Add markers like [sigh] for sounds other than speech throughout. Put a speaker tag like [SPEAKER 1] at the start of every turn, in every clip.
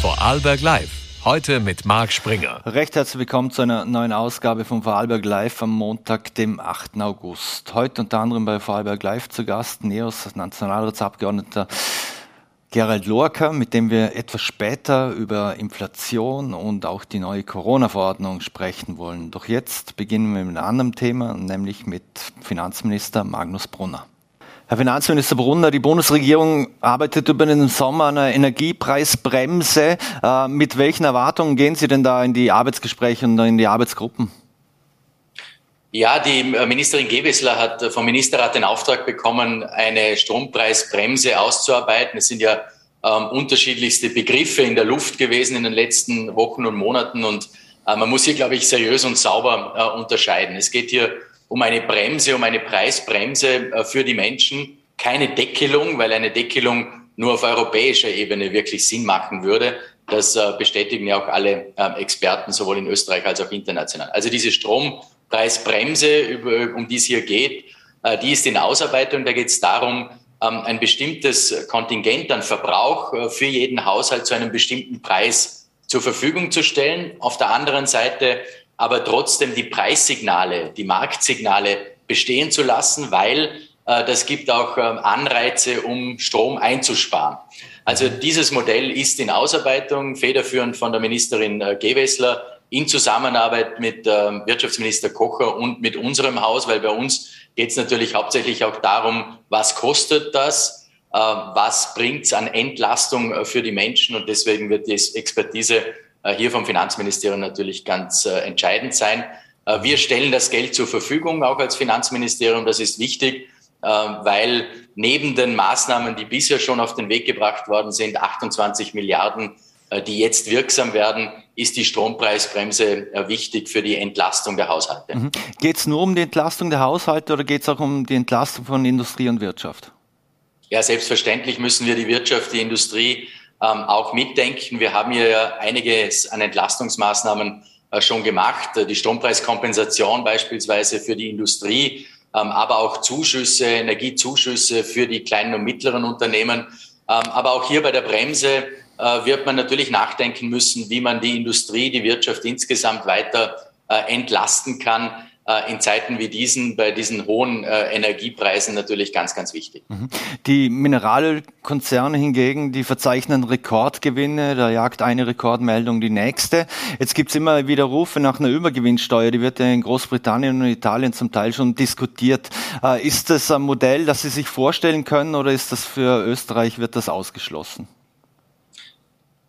[SPEAKER 1] Vorarlberg Live. Heute mit Marc Springer.
[SPEAKER 2] Recht herzlich willkommen zu einer neuen Ausgabe von Vorarlberg Live am Montag, dem 8. August. Heute unter anderem bei Vorarlberg Live zu Gast NEOS Nationalratsabgeordneter Gerald Lorca, mit dem wir etwas später über Inflation und auch die neue Corona-Verordnung sprechen wollen. Doch jetzt beginnen wir mit einem anderen Thema, nämlich mit Finanzminister Magnus Brunner. Herr Finanzminister Brunner, die Bundesregierung arbeitet über den Sommer an einer Energiepreisbremse. Äh, mit welchen Erwartungen gehen Sie denn da in die Arbeitsgespräche und in die Arbeitsgruppen?
[SPEAKER 3] Ja, die äh, Ministerin Gewessler hat vom Ministerrat den Auftrag bekommen, eine Strompreisbremse auszuarbeiten. Es sind ja ähm, unterschiedlichste Begriffe in der Luft gewesen in den letzten Wochen und Monaten und äh, man muss hier, glaube ich, seriös und sauber äh, unterscheiden. Es geht hier um eine Bremse, um eine Preisbremse äh, für die Menschen. Keine Deckelung, weil eine Deckelung nur auf europäischer Ebene wirklich Sinn machen würde. Das äh, bestätigen ja auch alle ähm, Experten, sowohl in Österreich als auch international. Also diese Strompreisbremse, um die es hier geht, äh, die ist in Ausarbeitung. Da geht es darum, ähm, ein bestimmtes Kontingent an Verbrauch für jeden Haushalt zu einem bestimmten Preis zur Verfügung zu stellen. Auf der anderen Seite aber trotzdem die Preissignale, die Marktsignale bestehen zu lassen, weil äh, das gibt auch äh, Anreize, um Strom einzusparen. Also dieses Modell ist in Ausarbeitung, federführend von der Ministerin äh, Gewessler in Zusammenarbeit mit äh, Wirtschaftsminister Kocher und mit unserem Haus, weil bei uns geht es natürlich hauptsächlich auch darum, was kostet das, äh, was bringt es an Entlastung äh, für die Menschen und deswegen wird die Expertise hier vom Finanzministerium natürlich ganz äh, entscheidend sein. Äh, wir stellen das Geld zur Verfügung, auch als Finanzministerium. Das ist wichtig, weil neben den Maßnahmen, die bisher schon auf den Weg gebracht worden sind, 28 Milliarden, die jetzt wirksam werden, ist die Strompreisbremse wichtig für die Entlastung der Haushalte. Mhm.
[SPEAKER 2] Geht es nur um die Entlastung der Haushalte oder geht es auch um die Entlastung von Industrie und Wirtschaft?
[SPEAKER 3] Ja, selbstverständlich müssen wir die Wirtschaft, die Industrie ähm, auch mitdenken. Wir haben hier ja einiges an Entlastungsmaßnahmen äh, schon gemacht. Die Strompreiskompensation beispielsweise für die Industrie, ähm, aber auch Zuschüsse, Energiezuschüsse für die kleinen und mittleren Unternehmen. Ähm, aber auch hier bei der Bremse äh, wird man natürlich nachdenken müssen, wie man die Industrie, die Wirtschaft insgesamt weiter äh, entlasten kann äh, in Zeiten wie diesen, bei diesen hohen äh, Energiepreisen natürlich ganz, ganz wichtig. Mhm.
[SPEAKER 2] Die Mineralölkonzerne hingegen, die verzeichnen Rekordgewinne, da jagt eine Rekordmeldung die nächste. Jetzt gibt es immer wieder Rufe nach einer Übergewinnsteuer, die wird ja in Großbritannien und Italien zum Teil schon diskutiert. Äh, ist das ein Modell, das Sie sich vorstellen können oder ist das für Österreich, wird das ausgeschlossen?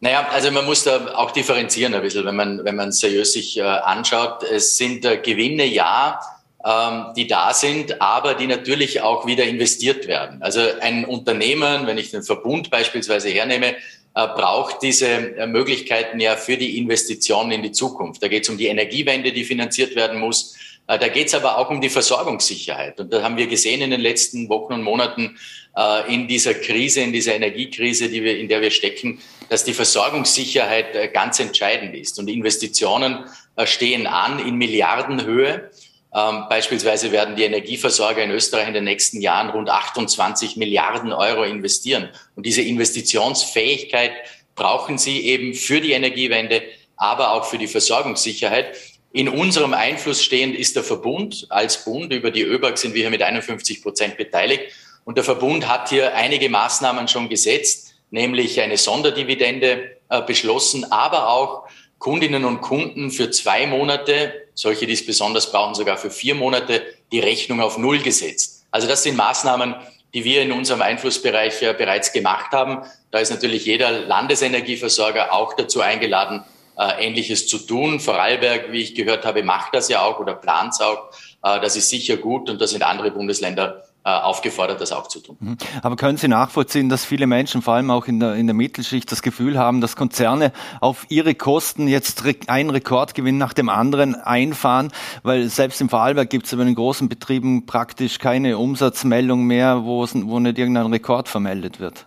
[SPEAKER 3] Naja, also man muss da auch differenzieren ein bisschen, wenn man, wenn man seriös sich äh, anschaut. Es sind äh, Gewinne, ja, ähm, die da sind, aber die natürlich auch wieder investiert werden. Also ein Unternehmen, wenn ich den Verbund beispielsweise hernehme, äh, braucht diese Möglichkeiten ja für die Investitionen in die Zukunft. Da geht es um die Energiewende, die finanziert werden muss. Äh, da geht es aber auch um die Versorgungssicherheit. Und da haben wir gesehen in den letzten Wochen und Monaten äh, in dieser Krise, in dieser Energiekrise, die wir, in der wir stecken, dass die Versorgungssicherheit äh, ganz entscheidend ist. Und Investitionen stehen an in Milliardenhöhe. Ähm, beispielsweise werden die Energieversorger in Österreich in den nächsten Jahren rund 28 Milliarden Euro investieren. Und diese Investitionsfähigkeit brauchen sie eben für die Energiewende, aber auch für die Versorgungssicherheit. In unserem Einfluss stehend ist der Verbund. Als Bund über die ÖBAG sind wir hier mit 51 Prozent beteiligt. Und der Verbund hat hier einige Maßnahmen schon gesetzt nämlich eine Sonderdividende äh, beschlossen, aber auch Kundinnen und Kunden für zwei Monate, solche, die es besonders brauchen, sogar für vier Monate, die Rechnung auf Null gesetzt. Also das sind Maßnahmen, die wir in unserem Einflussbereich ja bereits gemacht haben. Da ist natürlich jeder Landesenergieversorger auch dazu eingeladen, äh, Ähnliches zu tun. Vorarlberg, wie ich gehört habe, macht das ja auch oder plant es auch. Äh, das ist sicher gut und da sind andere Bundesländer äh, aufgefordert, das auch zu tun. Mhm.
[SPEAKER 2] Aber können Sie nachvollziehen, dass viele Menschen, vor allem auch in der, in der Mittelschicht, das Gefühl haben, dass Konzerne auf ihre Kosten jetzt einen Rekordgewinn nach dem anderen einfahren? Weil selbst im Vorarlberg gibt es bei den großen Betrieben praktisch keine Umsatzmeldung mehr, wo, nicht irgendein Rekord vermeldet wird.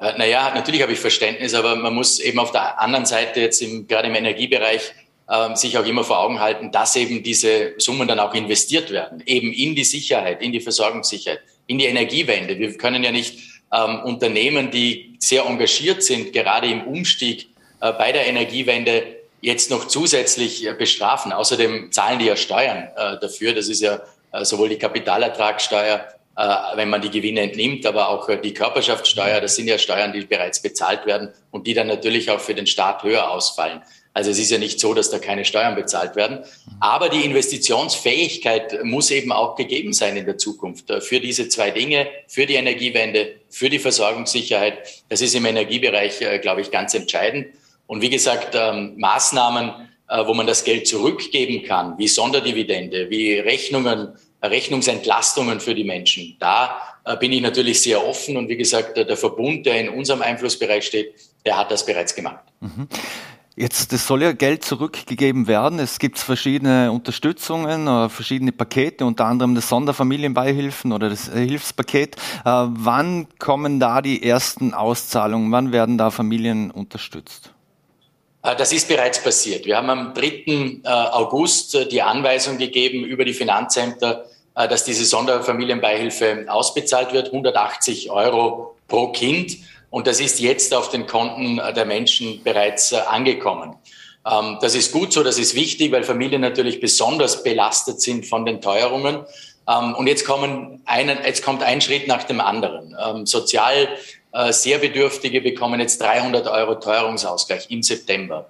[SPEAKER 3] Äh, naja, natürlich habe ich Verständnis, aber man muss eben auf der anderen Seite jetzt im, gerade im Energiebereich ähm, sich auch immer vor Augen halten, dass eben diese Summen dann auch investiert werden, eben in die Sicherheit, in die Versorgungssicherheit, in die Energiewende. Wir können ja nicht ähm, Unternehmen, die sehr engagiert sind, gerade im Umstieg äh, bei der Energiewende, jetzt noch zusätzlich äh, bestrafen. Außerdem zahlen die ja Steuern äh, dafür. Das ist ja äh, sowohl die Kapitalertragssteuer, äh, wenn man die Gewinne entnimmt, aber auch äh, die Körperschaftssteuer. Das sind ja Steuern, die bereits bezahlt werden und die dann natürlich auch für den Staat höher ausfallen. Also es ist ja nicht so, dass da keine Steuern bezahlt werden. Aber die Investitionsfähigkeit muss eben auch gegeben sein in der Zukunft äh, für diese zwei Dinge, für die Energiewende, für die Versorgungssicherheit. Das ist im Energiebereich, äh, glaube ich, ganz entscheidend. Und wie gesagt, ähm, Maßnahmen, äh, wo man das Geld zurückgeben kann, wie Sonderdividende, wie Rechnungen, Rechnungsentlastungen für die Menschen, da bin ich natürlich sehr offen. Und wie gesagt, der Verbund, der in unserem Einflussbereich steht, der hat das bereits gemacht. Mhm.
[SPEAKER 2] Jetzt, das soll ja Geld zurückgegeben werden. Es gibt verschiedene Unterstützungen, äh, verschiedene Pakete, unter anderem das Sonderfamilienbeihilfen oder das äh, Hilfspaket. Äh, wann kommen da die ersten Auszahlungen? Wann werden da Familien unterstützt?
[SPEAKER 3] Das ist bereits passiert. Wir haben am 3. August die Anweisung gegeben über die Finanzämter, dass diese Sonderfamilienbeihilfe ausbezahlt wird, 180 Euro pro Kind. Und das ist jetzt auf den Konten der Menschen bereits äh, angekommen. Ähm, das ist gut so, das ist wichtig, weil Familien natürlich besonders belastet sind von den Teuerungen. Ähm, und jetzt, kommen einen, jetzt kommt ein Schritt nach dem anderen. Ähm, sozial äh, sehr Bedürftige bekommen jetzt 300 Euro Teuerungsausgleich im September.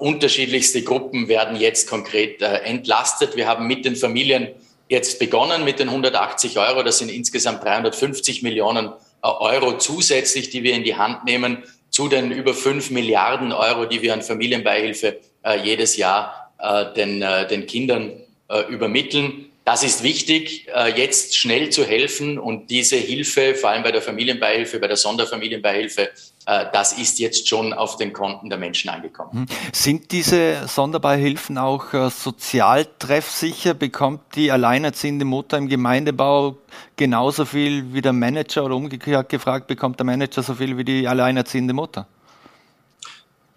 [SPEAKER 3] unterschiedlichste Gruppen werden jetzt konkret äh, entlastet. Wir haben mit den Familien jetzt begonnen mit den 180 Euro. Das sind insgesamt 350 Millionen Euro zusätzlich, die wir in die Hand nehmen, zu den über fünf Milliarden Euro, die wir an Familienbeihilfe äh, jedes Jahr äh, den, äh, den Kindern äh, übermitteln. Das ist wichtig, äh, jetzt schnell zu helfen und diese Hilfe, vor allem bei der Familienbeihilfe, bei der Sonderfamilienbeihilfe, äh, das ist jetzt schon auf den Konten der Menschen angekommen. Hm.
[SPEAKER 2] Sind diese Sonderbeihilfen auch äh, sozial treffsicher? Bekommt die alleinerziehende Mutter im Gemeindebau genauso viel wie der Manager oder umgekehrt gefragt, bekommt der Manager so viel wie die alleinerziehende Mutter?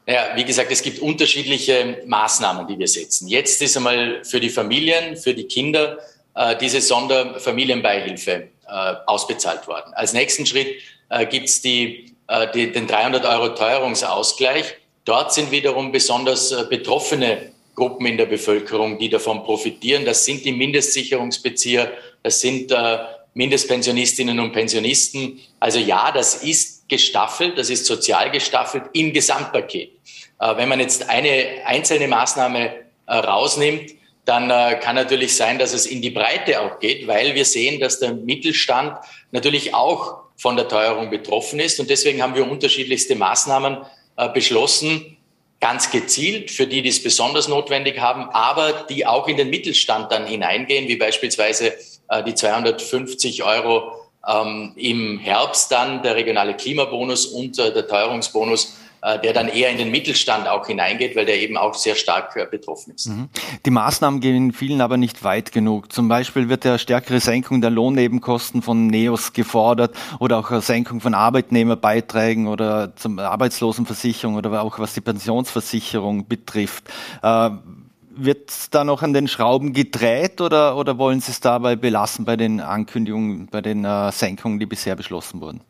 [SPEAKER 3] Naja, wie gesagt, es gibt unterschiedliche Maßnahmen, die wir setzen. Jetzt ist einmal für die Familien, für die Kinder äh, diese Sonderfamilienbeihilfe äh, ausbezahlt worden. Als nächsten Schritt äh, gibt es die, äh, die, den 300 Euro Teuerungsausgleich. Dort sind wiederum besonders äh, betroffene Gruppen in der Bevölkerung, die davon profitieren. Das sind die Mindestsicherungsbezieher, das sind äh, Mindestpensionistinnen und Pensionisten. Also ja, das ist gestaffelt, das ist sozial gestaffelt im Gesamtpaket. Äh, wenn man jetzt eine einzelne Maßnahme äh, rausnimmt, dann äh, kann natürlich sein, dass es in die Breite auch geht, weil wir sehen, dass der Mittelstand natürlich auch von der Teuerung betroffen ist. Und deswegen haben wir unterschiedlichste Maßnahmen beschlossen, ganz gezielt für die, die es besonders notwendig haben, aber die auch in den Mittelstand dann hineingehen, wie beispielsweise die 250 Euro ähm, im Herbst dann der regionale Klimabonus und der Teuerungsbonus der dann eher in den Mittelstand auch hineingeht, weil der eben auch sehr stark äh, betroffen ist. Mhm.
[SPEAKER 2] Die Maßnahmen gehen vielen aber nicht weit genug. Zum Beispiel wird ja stärkere Senkung der Lohnnebenkosten von NEOS gefordert oder auch Senkung von Arbeitnehmerbeiträgen oder zum Arbeitslosenversicherung oder auch was die Pensionsversicherung betrifft. Äh, wird da noch an den Schrauben gedreht oder, oder wollen Sie es dabei belassen bei den Ankündigungen, bei den äh, Senkungen, die bisher beschlossen wurden?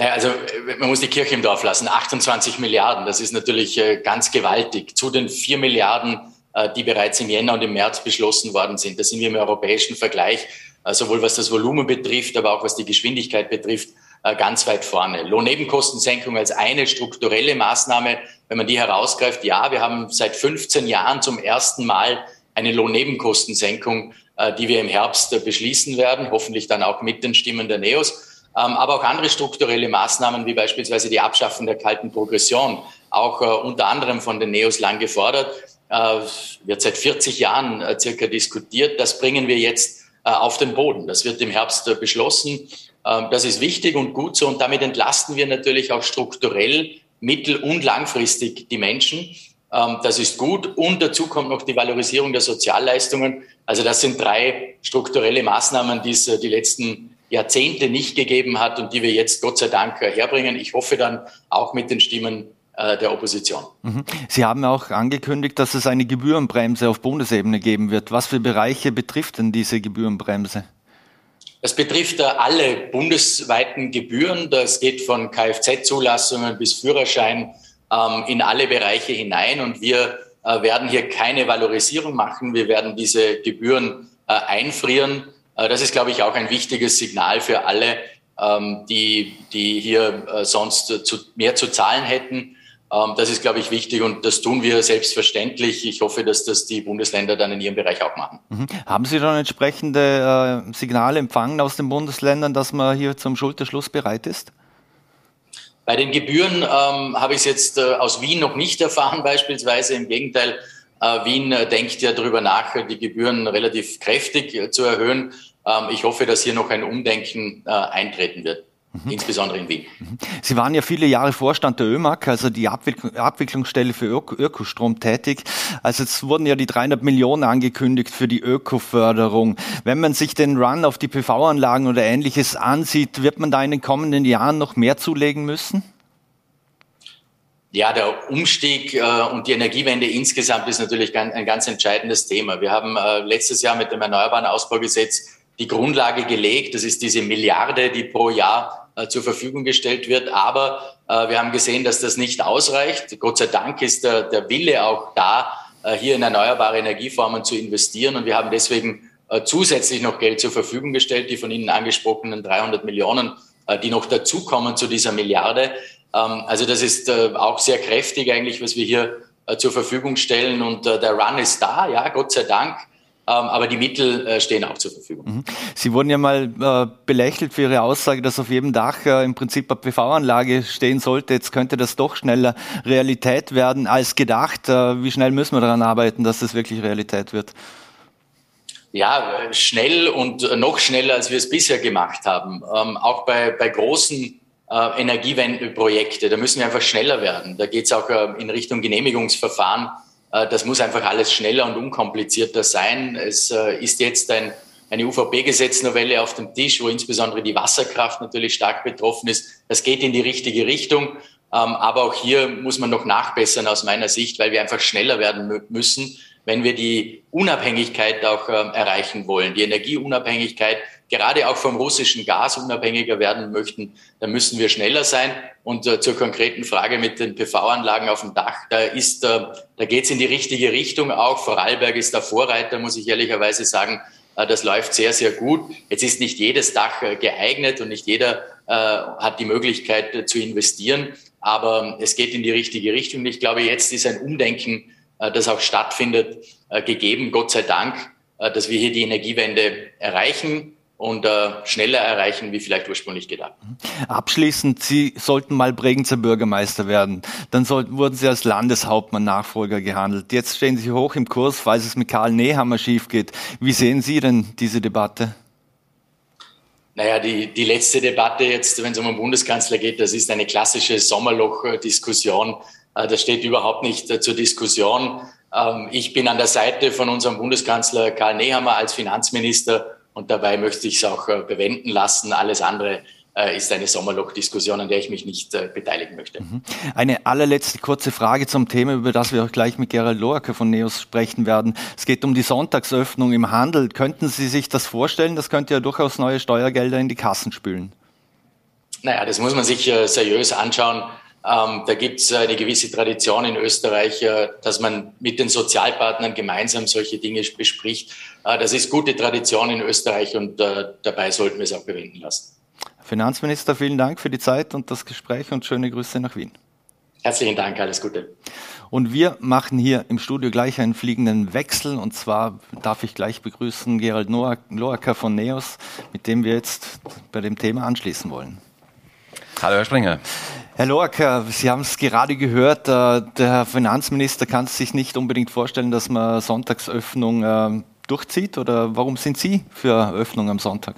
[SPEAKER 3] Naja, also man muss die Kirche im Dorf lassen. 28 Milliarden, das ist natürlich äh, ganz gewaltig. Zu den 4 Milliarden, äh, die bereits im Jänner und im März beschlossen worden sind. Da sind wir im europäischen Vergleich, äh, sowohl was das Volumen betrifft, aber auch was die Geschwindigkeit betrifft, ganz weit vorne. Lohnnebenkostensenkung als eine strukturelle Maßnahme, wenn man die herausgreift, ja, wir haben seit 15 Jahren zum ersten Mal eine Lohnnebenkostensenkung, die wir im Herbst beschließen werden, hoffentlich dann auch mit den Stimmen der NEOS. Ähm, aber auch andere strukturelle Maßnahmen, wie beispielsweise die Abschaffung der kalten Progression, auch äh, unter anderem von den Neos lang gefordert, äh, wird seit 40 Jahren äh, circa diskutiert. Das bringen wir jetzt auf den Boden. Das wird im Herbst beschlossen. Ähm, das ist wichtig und gut so und damit entlasten wir natürlich auch strukturell mittel- und langfristig die Menschen. Ähm, das ist gut und dazu kommt noch die Valorisierung der Sozialleistungen. Also das sind drei strukturelle Maßnahmen, die es die letzten Jahrzehnte nicht gegeben hat und die wir jetzt Gott sei Dank äh, herbringen. Ich hoffe dann auch mit den Stimmen äh, der Opposition.
[SPEAKER 2] Mhm. Sie haben auch angekündigt, dass es eine Gebührenbremse auf Bundesebene geben wird. Was für Bereiche betrifft denn diese Gebührenbremse?
[SPEAKER 3] Das betrifft alle bundesweiten Gebühren. Das geht von Kfz-Zulassungen bis Führerschein ähm, in alle Bereiche hinein. Und wir äh, werden hier keine Valorisierung machen. Wir werden diese Gebühren äh, einfrieren. Äh, das ist, glaube ich, auch ein wichtiges Signal für alle, ähm, die, die hier sonst zu, mehr zu zahlen hätten. Ähm, das ist, glaube ich, wichtig und das tun wir selbstverständlich. Ich hoffe, dass das die Bundesländer dann in ihrem Bereich auch machen.
[SPEAKER 2] Mhm. Haben Sie dann entsprechende äh, Signale empfangen aus den Bundesländern, dass man hier zum Schulterschluss bereit ist?
[SPEAKER 3] Bei den Gebühren ähm, habe ich es jetzt äh, aus Wien noch nicht erfahren, [laughs] beispielsweise. Im Gegenteil, äh, Wien äh, denkt ja darüber nach, die Gebühren relativ kräftig äh, zu erhöhen. Ähm, ich hoffe, dass hier noch ein Umdenken äh, eintreten wird. Mhm. Insbesondere in Wien. Mhm.
[SPEAKER 2] Sie waren ja viele Jahre Vorstand der ÖMAG, also die Abwicklungsstelle für Ökostrom tätig. Also jetzt wurden ja die 300 Millionen angekündigt für die Ökoförderung. Wenn man sich den Run auf die PV-Anlagen oder ähnliches ansieht, wird man da in den kommenden Jahren noch mehr zulegen müssen?
[SPEAKER 3] Ja, der Umstieg äh, und die Energiewende insgesamt ist natürlich ein ganz entscheidendes Thema. Wir haben äh, letztes Jahr mit dem Erneuerbaren Ausbaugesetz die Grundlage gelegt. Das ist diese Milliarde, die pro Jahr äh, zur Verfügung gestellt wird. Aber äh, wir haben gesehen, dass das nicht ausreicht. Gott sei Dank ist der, der Wille auch da, äh, hier in erneuerbare Energieformen zu investieren. Und wir haben deswegen zusätzlich noch Geld zur Verfügung gestellt, die von Ihnen angesprochenen 300 Millionen, die noch dazukommen zu dieser Milliarde. Ähm, also das ist auch sehr kräftig eigentlich, was wir hier zur Verfügung stellen. Und der Run ist da, ja, Gott sei Dank. Ähm, aber die Mittel äh, stehen auch zur Verfügung. Mhm.
[SPEAKER 2] Sie wurden ja mal äh, belächelt für Ihre Aussage, dass auf jedem Dach äh, im Prinzip eine PV-Anlage stehen sollte. Jetzt könnte das doch schneller Realität werden als gedacht. Wie schnell müssen wir daran arbeiten, dass das wirklich Realität wird?
[SPEAKER 3] Ja, schnell und noch schneller, als wir es bisher gemacht haben. Ähm, auch bei, bei großen Energiewendeprojekte, da müssen wir einfach schneller werden. Da geht es auch in Richtung Genehmigungsverfahren das muss einfach alles schneller und unkomplizierter sein. Es äh, ist jetzt ein, eine UVP-Gesetznovelle auf dem Tisch, wo insbesondere die Wasserkraft natürlich stark betroffen ist. Das geht in die richtige Richtung. Ähm, aber auch hier muss man noch nachbessern aus meiner Sicht, weil wir einfach schneller werden müssen, wenn wir die Unabhängigkeit auch ähm, erreichen wollen, die Energieunabhängigkeit gerade auch vom russischen Gas unabhängiger werden möchten, dann müssen wir schneller sein. Und äh, zur konkreten Frage mit den PV-Anlagen auf dem Dach, da ist, äh, da geht es in die richtige Richtung auch. Vorarlberg ist der Vorreiter, muss ich ehrlicherweise sagen. Äh, das läuft sehr, sehr gut. Jetzt ist nicht jedes Dach äh, geeignet und nicht jeder äh, hat die Möglichkeit äh, zu investieren. Aber es geht in die richtige Richtung. Ich glaube, jetzt ist ein Umdenken, das auch stattfindet, gegeben, Gott sei Dank, dass wir hier die Energiewende erreichen und äh, schneller erreichen, wie vielleicht ursprünglich gedacht.
[SPEAKER 2] Abschließend, Sie sollten mal Bregenzer Bürgermeister werden. Dann sollten, wurden Sie als Landeshauptmann Nachfolger gehandelt. Jetzt stehen Sie hoch im Kurs, falls es mit Karl Nehammer schief geht. Wie sehen Sie denn diese Debatte?
[SPEAKER 3] Naja, die, die letzte Debatte jetzt, wenn es um den Bundeskanzler geht, das ist eine klassische Sommerloch-Diskussion. Äh, das steht überhaupt nicht äh, zur Diskussion. Ähm, ich bin an der Seite von unserem Bundeskanzler Karl Nehammer als Finanzminister und dabei möchte ich es auch äh, bewenden lassen. Alles andere äh, ist eine Sommerloch-Diskussion, an der ich mich nicht äh, beteiligen möchte. Mhm.
[SPEAKER 2] Eine allerletzte kurze Frage zum Thema, über das wir auch gleich mit Gerald Loacker von NEOS sprechen werden. Es geht um die Sonntagsöffnung im Handel. Könnten Sie sich das vorstellen? Das könnte ja durchaus neue Steuergelder in die Kassen spülen.
[SPEAKER 3] Naja, das muss man sich seriös anschauen. Ähm, da gibt es eine gewisse Tradition in Österreich, äh, dass man mit den Sozialpartnern gemeinsam solche Dinge bespricht. Äh, das ist gute Tradition in Österreich und äh, dabei sollten wir es auch bewenden lassen.
[SPEAKER 2] Finanzminister, vielen Dank für die Zeit und das Gespräch und schöne Grüße nach Wien.
[SPEAKER 3] Herzlichen Dank, alles Gute.
[SPEAKER 2] Und wir machen hier im Studio gleich einen fliegenden Wechsel. Und zwar darf ich gleich begrüßen Gerald Loacker von NEOS, mit dem wir jetzt bei dem Thema anschließen wollen.
[SPEAKER 4] Hallo, Herr Springer.
[SPEAKER 2] Herr Loacker, Sie haben es gerade gehört, äh, der Finanzminister kann sich nicht unbedingt vorstellen, dass man Sonntagsöffnung äh, durchzieht. Oder warum sind Sie für Öffnung am Sonntag?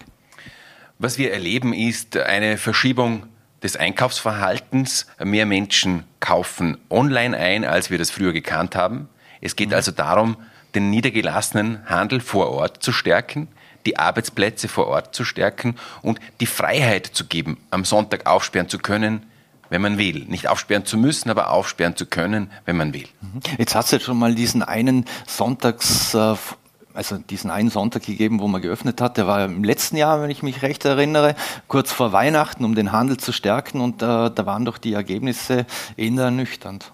[SPEAKER 4] Was wir erleben, ist eine Verschiebung des Einkaufsverhaltens. Mehr Menschen kaufen online ein, als wir das früher gekannt haben. Es geht mhm. also darum, den niedergelassenen Handel vor Ort zu stärken, die Arbeitsplätze vor Ort zu stärken und die Freiheit zu geben, am Sonntag aufsperren zu können, wenn man will. Nicht aufsperren zu müssen, aber aufsperren zu können, wenn man will.
[SPEAKER 2] Mhm. Jetzt hat es ja schon mal diesen einen Sonntags also diesen einen Sonntag gegeben, wo man geöffnet hat. Der war im letzten Jahr, wenn ich mich recht erinnere, kurz vor Weihnachten, um den Handel zu stärken. Und äh, da waren doch die Ergebnisse eher ernüchternd.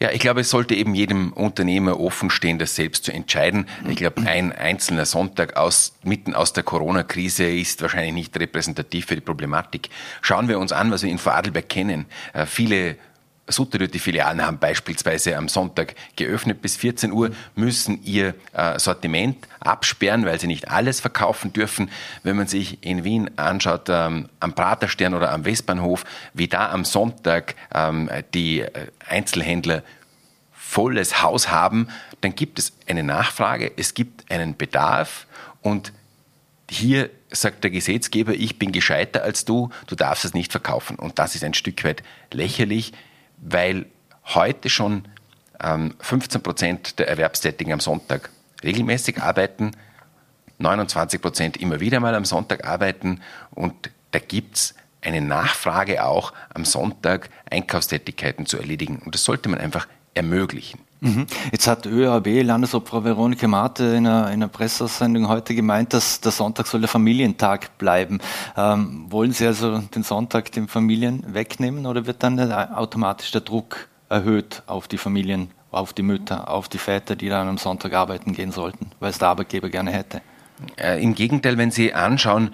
[SPEAKER 4] Ja, ich glaube, es sollte eben jedem Unternehmer offen stehen, das selbst zu entscheiden. Ich glaube, ein einzelner Sonntag aus, mitten aus der Corona-Krise ist wahrscheinlich nicht repräsentativ für die Problematik. Schauen wir uns an, was wir in Vorarlberg kennen. Äh, viele Sutterüt, Filialen haben beispielsweise am Sonntag geöffnet bis 14 Uhr, müssen ihr äh, Sortiment absperren, weil sie nicht alles verkaufen dürfen. Wenn man sich in Wien anschaut, ähm, am Praterstern oder am Westbahnhof, wie da am Sonntag ähm, die äh, Einzelhändler volles Haus haben, dann gibt es eine Nachfrage, es gibt einen Bedarf und hier sagt der Gesetzgeber, ich bin gescheiter als du, du darfst es nicht verkaufen. Und das ist ein Stück weit lächerlich weil heute schon ähm, 15 Prozent der Erwerbstätigen am Sonntag regelmäßig arbeiten, 29 Prozent immer wieder mal am Sonntag arbeiten und da gibt es eine Nachfrage auch am Sonntag Einkaufstätigkeiten zu erledigen und das sollte man einfach ermöglichen.
[SPEAKER 2] Mhm. Jetzt hat ÖAB, Landesobfrau Veronika Mate in einer, in einer Pressesendung heute gemeint, dass der Sonntag soll der Familientag bleiben. Ähm, wollen Sie also den Sonntag den Familien wegnehmen oder wird dann automatisch der Druck erhöht auf die Familien, auf die Mütter, auf die Väter, die dann am Sonntag arbeiten gehen sollten, weil es der Arbeitgeber gerne hätte?
[SPEAKER 4] Äh, Im Gegenteil, wenn Sie anschauen,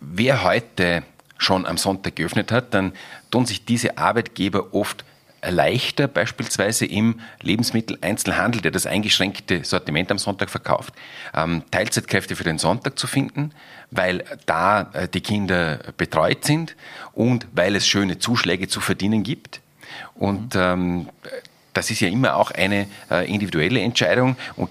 [SPEAKER 4] wer heute schon am Sonntag geöffnet hat, dann tun sich diese Arbeitgeber oft leichter, beispielsweise im Lebensmitteleinzelhandel, der das eingeschränkte Sortiment am Sonntag verkauft, ähm, Teilzeitkräfte für den Sonntag zu finden, weil da äh, die Kinder betreut sind und weil es schöne Zuschläge zu verdienen gibt. Und ähm, das ist ja immer auch eine äh, individuelle Entscheidung und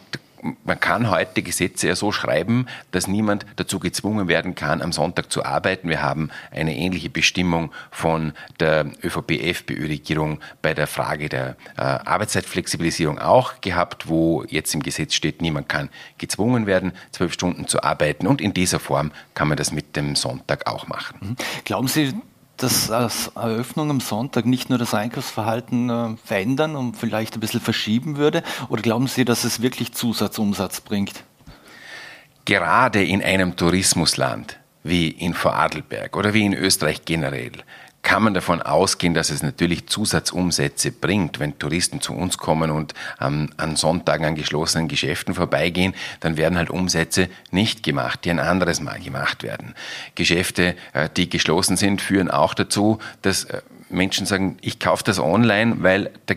[SPEAKER 4] man kann heute Gesetze ja so schreiben, dass niemand dazu gezwungen werden kann, am Sonntag zu arbeiten. Wir haben eine ähnliche Bestimmung von der ÖVP-FPÖ-Regierung bei der Frage der äh, Arbeitszeitflexibilisierung auch gehabt, wo jetzt im Gesetz steht, niemand kann gezwungen werden, zwölf Stunden zu arbeiten. Und in dieser Form kann man das mit dem Sonntag auch machen.
[SPEAKER 2] Mhm. Glauben Sie, dass als Eröffnung am Sonntag nicht nur das Einkaufsverhalten äh, verändern und vielleicht ein bisschen verschieben würde? Oder glauben Sie, dass es wirklich Zusatzumsatz bringt?
[SPEAKER 4] Gerade in einem Tourismusland wie in Vorarlberg oder wie in Österreich generell kann man davon ausgehen, dass es natürlich Zusatzumsätze bringt. Wenn Touristen zu uns kommen und ähm, an Sonntagen an geschlossenen Geschäften vorbeigehen, dann werden halt Umsätze nicht gemacht, die ein anderes Mal gemacht werden. Geschäfte, äh, die geschlossen sind, führen auch dazu, dass äh, Menschen sagen, ich kaufe das online, weil da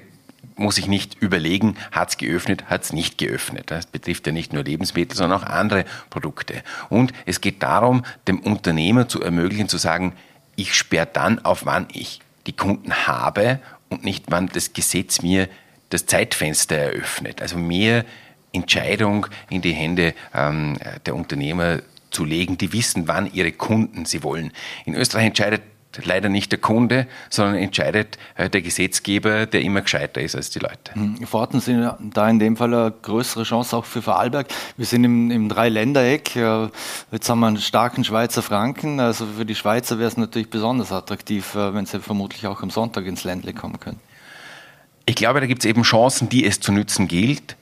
[SPEAKER 4] muss ich nicht überlegen, hat es geöffnet, hat es nicht geöffnet. Das betrifft ja nicht nur Lebensmittel, sondern auch andere Produkte. Und es geht darum, dem Unternehmer zu ermöglichen, zu sagen, ich sperre dann auf, wann ich die Kunden habe und nicht, wann das Gesetz mir das Zeitfenster eröffnet. Also mehr Entscheidung in die Hände ähm, der Unternehmer zu legen, die wissen, wann ihre Kunden sie wollen. In Österreich entscheidet leider nicht der Kunde, sondern entscheidet äh, der Gesetzgeber, der immer gescheiter ist als die Leute.
[SPEAKER 2] Hm, Forten sind da in dem Fall eine größere Chance auch für Vorarlberg. Wir sind im, im Dreiländereck. Jetzt haben wir einen starken Schweizer Franken. Also für die Schweizer wäre es natürlich besonders attraktiv, äh, wenn sie vermutlich auch am Sonntag ins Ländle kommen können.
[SPEAKER 4] Ich glaube, da gibt es eben Chancen, die es zu nützen gilt.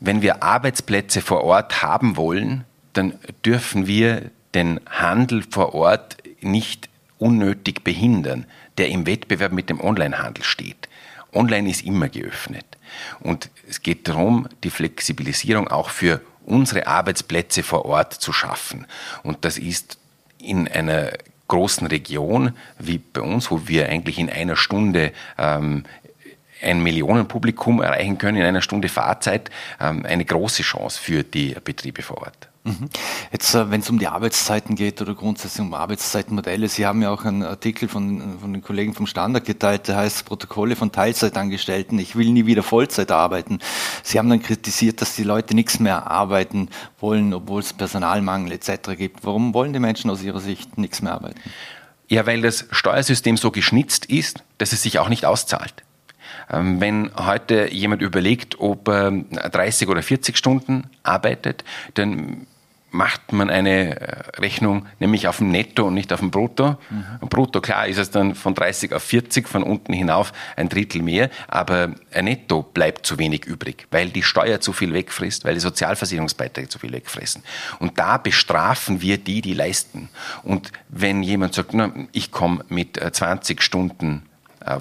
[SPEAKER 4] Wenn wir Arbeitsplätze vor Ort haben wollen, dann dürfen wir den Handel vor Ort nicht unnötig behindern, der im Wettbewerb mit dem Onlinehandel steht. Online ist immer geöffnet. Und es geht darum, die Flexibilisierung auch für unsere Arbeitsplätze vor Ort zu schaffen. Und das ist in einer großen Region wie bei uns, wo wir eigentlich in einer Stunde ähm, ein Millionenpublikum erreichen können, in einer Stunde Fahrzeit, ähm, eine große Chance für die Betriebe vor Ort.
[SPEAKER 2] Mhm. Jetzt, äh, wenn es um die Arbeitszeiten geht oder grundsätzlich um Arbeitszeitenmodelle, Sie haben ja auch einen Artikel von, von den Kollegen vom Standard geteilt, der heißt Protokolle von Teilzeitangestellten. Ich will nie wieder Vollzeit arbeiten. Sie haben dann kritisiert, dass die Leute nichts mehr arbeiten wollen, obwohl es Personalmangel etc. gibt. Warum wollen die Menschen aus Ihrer Sicht nichts mehr arbeiten?
[SPEAKER 4] Ja, weil das Steuersystem so geschnitzt ist, dass es sich auch nicht auszahlt. Ähm, wenn heute jemand überlegt, ob er 30 oder 40 Stunden arbeitet, dann macht man eine äh, Rechnung nämlich auf dem Netto und nicht auf dem Brutto. Mhm. Brutto, klar, ist es dann von 30 auf 40, von unten hinauf ein Drittel mehr, aber ein Netto bleibt zu wenig übrig, weil die Steuer zu viel wegfrisst, weil die Sozialversicherungsbeiträge zu viel wegfressen. Und da bestrafen wir die, die leisten. Und wenn jemand sagt, na, ich komme mit 20 äh, Stunden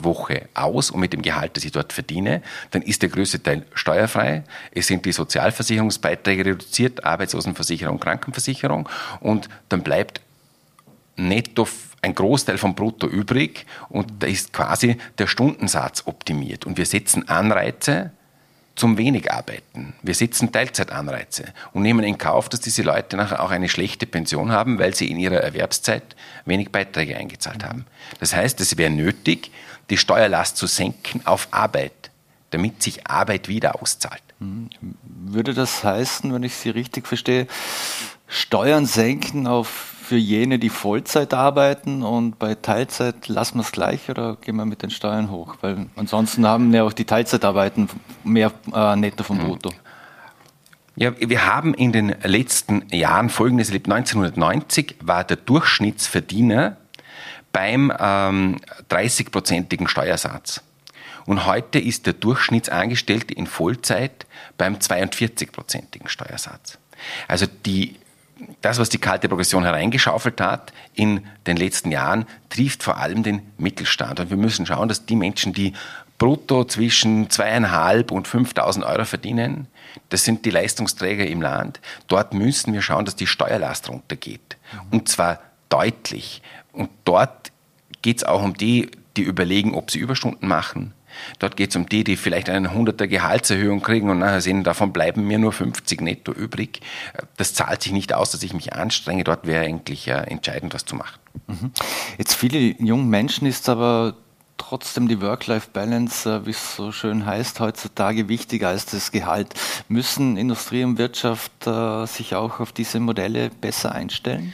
[SPEAKER 4] Woche aus und mit dem Gehalt, das ich dort verdiene, dann ist der größte Teil steuerfrei. Es sind die Sozialversicherungsbeiträge reduziert, Arbeitslosenversicherung, Krankenversicherung und dann bleibt netto ein Großteil vom Brutto übrig und da ist quasi der Stundensatz optimiert. Und wir setzen Anreize, zum wenig arbeiten. Wir setzen Teilzeitanreize und nehmen in Kauf, dass diese Leute nachher auch eine schlechte Pension haben, weil sie in ihrer Erwerbszeit wenig Beiträge eingezahlt haben. Das heißt, es wäre nötig, die Steuerlast zu senken auf Arbeit, damit sich Arbeit wieder auszahlt.
[SPEAKER 2] Hm. Würde das heißen, wenn ich Sie richtig verstehe, Steuern senken auf für jene, die Vollzeit arbeiten und bei Teilzeit lassen wir es gleich oder gehen wir mit den Steuern hoch? Weil ansonsten haben ja auch die Teilzeitarbeiten mehr äh, netto vom hm. Brutto.
[SPEAKER 4] Ja, wir haben in den letzten Jahren folgendes erlebt. 1990 war der Durchschnittsverdiener beim ähm, 30-prozentigen Steuersatz. Und heute ist der Durchschnittsangestellte in Vollzeit beim 42-prozentigen Steuersatz. Also die, das, was die kalte Progression hereingeschaufelt hat in den letzten Jahren, trifft vor allem den Mittelstand. Und wir müssen schauen, dass die Menschen, die brutto zwischen zweieinhalb und 5.000 Euro verdienen, das sind die Leistungsträger im Land, dort müssen wir schauen, dass die Steuerlast runtergeht. Und zwar deutlich. Und dort geht es auch um die, die überlegen, ob sie Überstunden machen. Dort geht es um die, die vielleicht eine 100er Gehaltserhöhung kriegen und nachher sehen, davon bleiben mir nur 50 netto übrig. Das zahlt sich nicht aus, dass ich mich anstrenge. Dort wäre eigentlich äh, entscheidend, was zu machen.
[SPEAKER 2] Mhm. Jetzt viele jungen Menschen ist aber trotzdem die Work-Life-Balance, äh, wie es so schön heißt, heutzutage wichtiger als das Gehalt. Müssen Industrie und Wirtschaft äh, sich auch auf diese Modelle besser einstellen?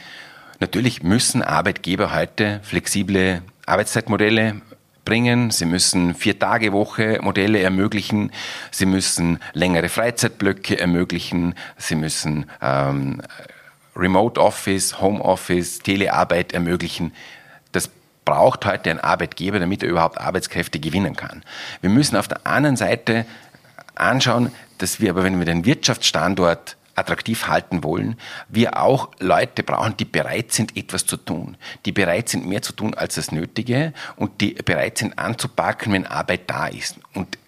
[SPEAKER 4] Natürlich müssen Arbeitgeber heute flexible Arbeitszeitmodelle bringen. Sie müssen Vier-Tage-Woche-Modelle ermöglichen. Sie müssen längere Freizeitblöcke ermöglichen. Sie müssen ähm, Remote Office, Home Office, Telearbeit ermöglichen. Das braucht heute ein Arbeitgeber, damit er überhaupt Arbeitskräfte gewinnen kann. Wir müssen auf der anderen Seite anschauen, dass wir aber, wenn wir den Wirtschaftsstandort attraktiv halten wollen, wir auch Leute brauchen, die bereit sind, etwas zu tun, die bereit sind, mehr zu tun als das Nötige und die bereit sind, anzupacken, wenn Arbeit da ist. Und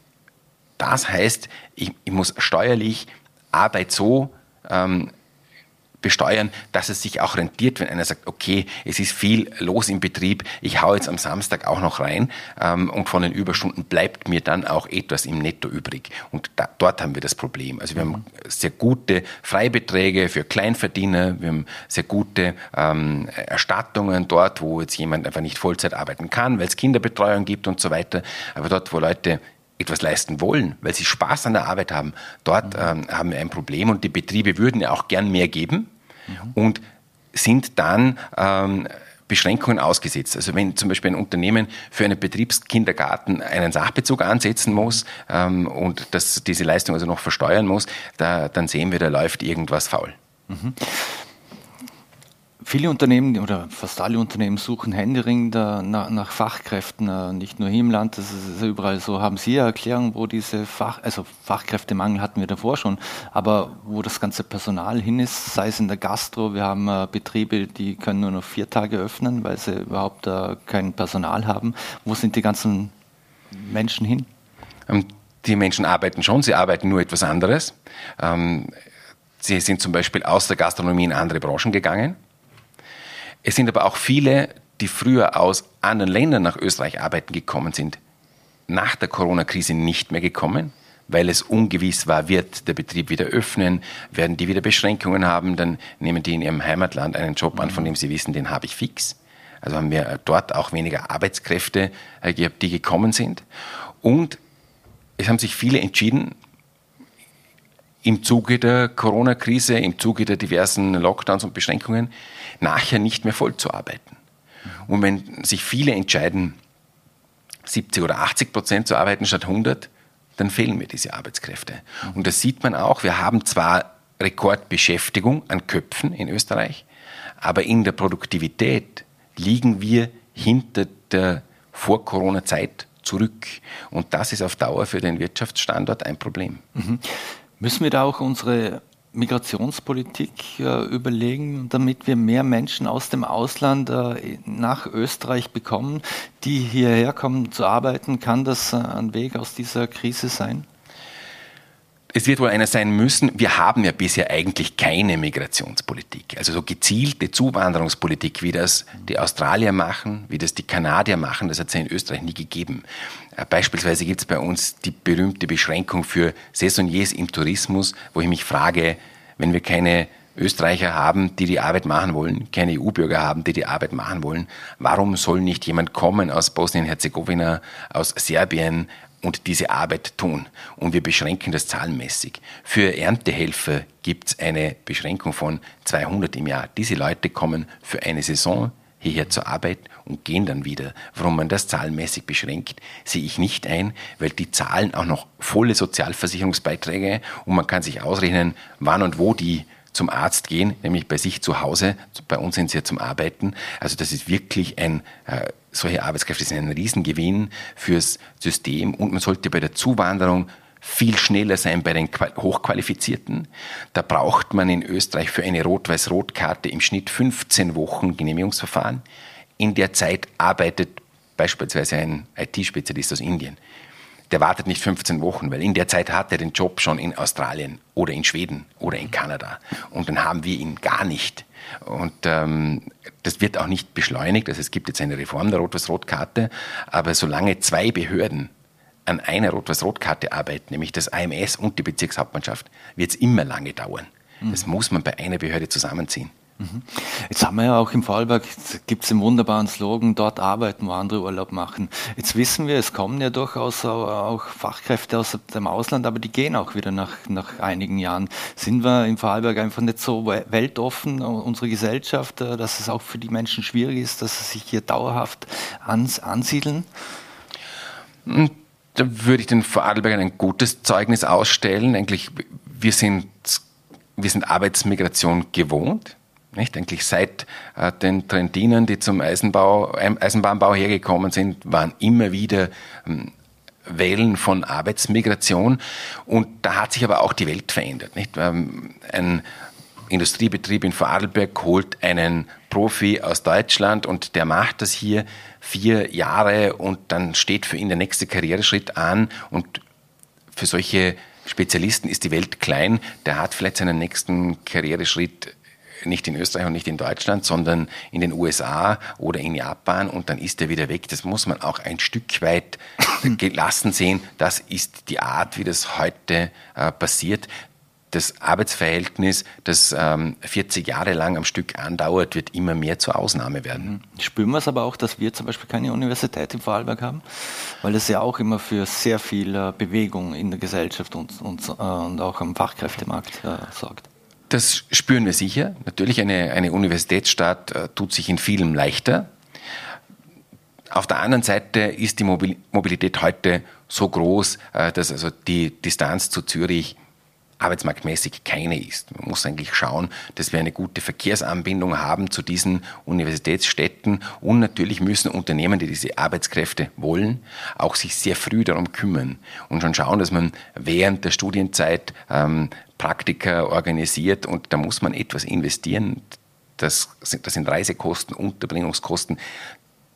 [SPEAKER 4] das heißt, ich, ich muss steuerlich Arbeit so ähm, besteuern, dass es sich auch rentiert, wenn einer sagt, okay, es ist viel los im Betrieb, ich hau jetzt am Samstag auch noch rein ähm, und von den Überstunden bleibt mir dann auch etwas im Netto übrig. Und da, dort haben wir das Problem. Also wir haben sehr gute Freibeträge für Kleinverdiener, wir haben sehr gute ähm, Erstattungen dort, wo jetzt jemand einfach nicht Vollzeit arbeiten kann, weil es Kinderbetreuung gibt und so weiter. Aber dort, wo Leute etwas leisten wollen, weil sie Spaß an der Arbeit haben, dort mhm. ähm, haben wir ein Problem und die Betriebe würden ja auch gern mehr geben mhm. und sind dann ähm, Beschränkungen ausgesetzt. Also wenn zum Beispiel ein Unternehmen für einen Betriebskindergarten einen Sachbezug ansetzen muss ähm, und das, diese Leistung also noch versteuern muss, da, dann sehen wir, da läuft irgendwas faul. Mhm.
[SPEAKER 2] Viele Unternehmen oder fast alle Unternehmen suchen händeringend nach, nach, Fachkräften, äh, nicht nur hier im Land, das ist überall so. Haben Sie eine Erklärung, wo diese Fach, also Fachkräftemangel hatten wir davor schon, aber wo das ganze Personal hin ist, sei es in der Gastro, wir haben äh, Betriebe, die können nur noch vier Tage öffnen, weil sie überhaupt äh, kein Personal haben. Wo sind die ganzen Menschen hin?
[SPEAKER 4] Ähm, die Menschen arbeiten schon, sie arbeiten nur etwas anderes. Ähm, sie sind zum Beispiel aus der Gastronomie in andere Branchen gegangen es sind aber auch viele, die früher aus anderen Ländern nach Österreich arbeiten gekommen sind, nach der Corona-Krise nicht mehr gekommen, weil es ungewiss war, wird der Betrieb wieder öffnen, werden die wieder Beschränkungen haben, dann nehmen die in ihrem Heimatland einen Job an, von dem sie wissen, den habe ich fix. Also haben wir dort auch weniger Arbeitskräfte äh, gehabt, die gekommen sind. Und es haben sich viele entschieden, im Zuge der Corona-Krise, im Zuge der diversen Lockdowns und Beschränkungen, nachher nicht mehr voll zu arbeiten. Und wenn sich viele entscheiden, 70 oder 80 Prozent zu arbeiten statt 100, dann fehlen mir diese Arbeitskräfte. Und das sieht man auch. Wir haben zwar Rekordbeschäftigung an Köpfen in Österreich, aber in der Produktivität liegen wir hinter der Vor-Corona-Zeit zurück. Und das ist auf Dauer für den Wirtschaftsstandort ein Problem.
[SPEAKER 2] Mhm. Müssen wir da auch unsere Migrationspolitik äh, überlegen, damit wir mehr Menschen aus dem Ausland äh, nach Österreich bekommen, die hierher kommen zu arbeiten? Kann das äh, ein Weg aus dieser Krise sein?
[SPEAKER 4] Es wird wohl einer sein müssen. Wir haben ja bisher eigentlich keine Migrationspolitik. Also so gezielte Zuwanderungspolitik, wie das die Australier machen, wie das die Kanadier machen, das hat es ja in Österreich nie gegeben. Äh, beispielsweise gibt es bei uns die berühmte Beschränkung für Saisoniers im Tourismus, wo ich mich frage, wenn wir keine Österreicher haben, die die Arbeit machen wollen, keine EU-Bürger haben, die die Arbeit machen wollen, warum soll nicht jemand kommen aus Bosnien-Herzegowina, aus Serbien, und diese Arbeit tun. Und wir beschränken das zahlenmäßig. Für Erntehelfer gibt es eine Beschränkung von 200 im Jahr. Diese Leute kommen für eine Saison hierher zur Arbeit und gehen dann wieder. Warum man das zahlenmäßig beschränkt, sehe ich nicht ein, weil die zahlen auch noch volle Sozialversicherungsbeiträge und man kann sich ausrechnen, wann und wo die zum Arzt gehen, nämlich bei sich zu Hause. Bei uns sind sie ja zum Arbeiten. Also das ist wirklich ein, äh, solche Arbeitskräfte sind ein Riesengewinn fürs System und man sollte bei der Zuwanderung viel schneller sein bei den Hochqualifizierten. Da braucht man in Österreich für eine Rot-Weiß-Rot-Karte im Schnitt 15 Wochen Genehmigungsverfahren. In der Zeit arbeitet beispielsweise ein IT-Spezialist aus Indien der wartet nicht 15 Wochen, weil in der Zeit hat er den Job schon in Australien oder in Schweden oder in Kanada. Und dann haben wir ihn gar nicht. Und ähm, das wird auch nicht beschleunigt. Also es gibt jetzt eine Reform der Rot-Weiß-Rot-Karte, aber solange zwei Behörden an einer Rot-Weiß-Rot-Karte arbeiten, nämlich das AMS und die Bezirkshauptmannschaft, wird es immer lange dauern. Das muss man bei einer Behörde zusammenziehen.
[SPEAKER 2] Mhm. Jetzt haben wir ja auch im Fallberg, gibt es den wunderbaren Slogan, dort arbeiten, wo andere Urlaub machen. Jetzt wissen wir, es kommen ja durchaus auch Fachkräfte aus dem Ausland, aber die gehen auch wieder nach, nach einigen Jahren. Sind wir im Vorarlberg einfach nicht so weltoffen, unsere Gesellschaft, äh, dass es auch für die Menschen schwierig ist, dass sie sich hier dauerhaft ans, ansiedeln?
[SPEAKER 4] Hm, da würde ich den Vorarlbergern ein gutes Zeugnis ausstellen. Eigentlich, wir sind, wir sind Arbeitsmigration gewohnt nicht? Eigentlich seit äh, den Trentinen, die zum Eisenbau, Eisenbahnbau hergekommen sind, waren immer wieder ähm, Wellen von Arbeitsmigration. Und da hat sich aber auch die Welt verändert. Nicht? Ähm, ein Industriebetrieb in Vorarlberg holt einen Profi aus Deutschland und der macht das hier vier Jahre und dann steht für ihn der nächste Karriereschritt an und für solche Spezialisten ist die Welt klein. Der hat vielleicht seinen nächsten Karriereschritt nicht in Österreich und nicht in Deutschland, sondern in den USA oder in Japan und dann ist er wieder weg. Das muss man auch ein Stück weit [coughs] gelassen sehen. Das ist die Art, wie das heute äh, passiert. Das Arbeitsverhältnis, das ähm, 40 Jahre lang am Stück andauert, wird immer mehr zur Ausnahme werden.
[SPEAKER 2] Mhm. Spüren wir es aber auch, dass wir zum Beispiel keine Universität im Vorarlberg haben? Weil das ja auch immer für sehr viel äh, Bewegung in der Gesellschaft und, und, äh, und auch am Fachkräftemarkt äh, sorgt.
[SPEAKER 4] Das spüren wir sicher. Natürlich, eine, eine Universitätsstadt äh, tut sich in vielem leichter. Auf der anderen Seite ist die Mobilität heute so groß, äh, dass also die Distanz zu Zürich arbeitsmarktmäßig keine ist. Man muss eigentlich schauen, dass wir eine gute Verkehrsanbindung haben zu diesen Universitätsstädten und natürlich müssen Unternehmen, die diese Arbeitskräfte wollen, auch sich sehr früh darum kümmern und schon schauen, dass man während der Studienzeit ähm, Praktika organisiert und da muss man etwas investieren. Das sind, das sind Reisekosten, Unterbringungskosten.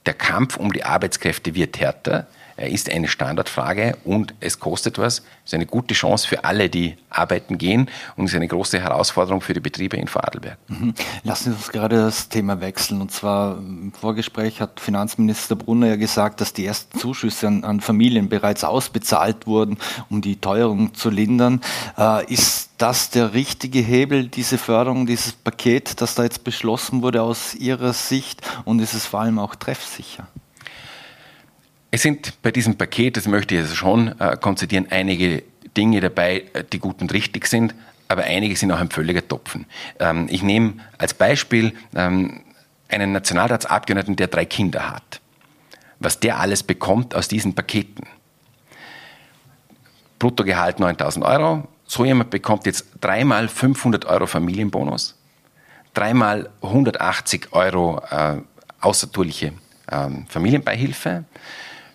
[SPEAKER 4] Der Kampf um die Arbeitskräfte wird härter. Er ist eine Standardfrage und es kostet was. Es ist eine gute Chance für alle, die arbeiten gehen und es ist eine große Herausforderung für die Betriebe in Vorarlberg.
[SPEAKER 2] Mhm. Lassen Sie uns gerade das Thema wechseln. Und zwar im Vorgespräch hat Finanzminister Brunner ja gesagt, dass die ersten Zuschüsse an, an Familien bereits ausbezahlt wurden, um die Teuerung zu lindern. Äh, ist das der richtige Hebel, diese Förderung, dieses Paket, das da jetzt beschlossen wurde aus Ihrer Sicht? Und ist es vor allem auch treffsicher?
[SPEAKER 4] Es sind bei diesem Paket, das möchte ich also schon äh, konzidieren, einige Dinge dabei, äh, die gut und richtig sind, aber einige sind auch ein völliger Topfen. Ähm, ich nehme als Beispiel ähm, einen Nationalratsabgeordneten, der drei Kinder hat. Was der alles bekommt aus diesen Paketen. Bruttogehalt 9000 Euro, So jemand bekommt jetzt dreimal 500 Euro Familienbonus, dreimal 180 Euro äh, außertourliche äh, Familienbeihilfe,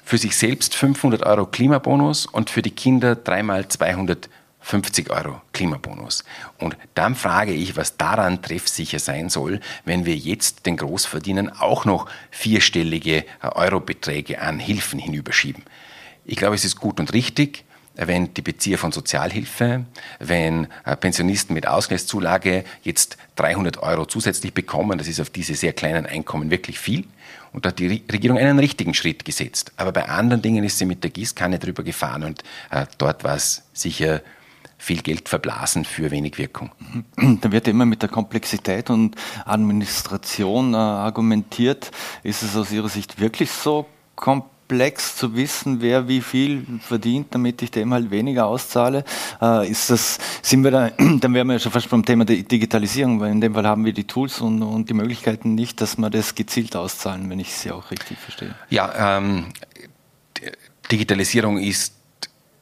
[SPEAKER 4] für sich selbst 500 Euro Klimabonus und für die Kinder dreimal 250 Euro Klimabonus. Und dann frage ich, was daran treffsicher sein soll, wenn wir jetzt den Großverdienern auch noch vierstellige äh, Eurobeträge an Hilfen hinüberschieben. Ich glaube, es ist gut und richtig, wenn die Bezieher von Sozialhilfe, wenn äh, Pensionisten mit Ausgleichszulage jetzt 300 Euro zusätzlich bekommen, das ist auf diese sehr kleinen Einkommen wirklich viel. Und da hat die Regierung einen richtigen Schritt gesetzt. Aber bei anderen Dingen ist sie mit der Gießkanne drüber gefahren und äh, dort war es sicher viel Geld verblasen für wenig Wirkung.
[SPEAKER 2] Da wird immer mit der Komplexität und Administration äh, argumentiert. Ist es aus Ihrer Sicht wirklich so komplex? Komplex zu wissen, wer wie viel verdient, damit ich dem halt weniger auszahle. Äh, ist das, sind wir da, [clears throat] dann wären wir ja schon fast beim Thema der Digitalisierung, weil in dem Fall haben wir die Tools und, und die Möglichkeiten nicht, dass wir das gezielt auszahlen, wenn ich Sie auch richtig verstehe.
[SPEAKER 4] Ja, ähm, Digitalisierung ist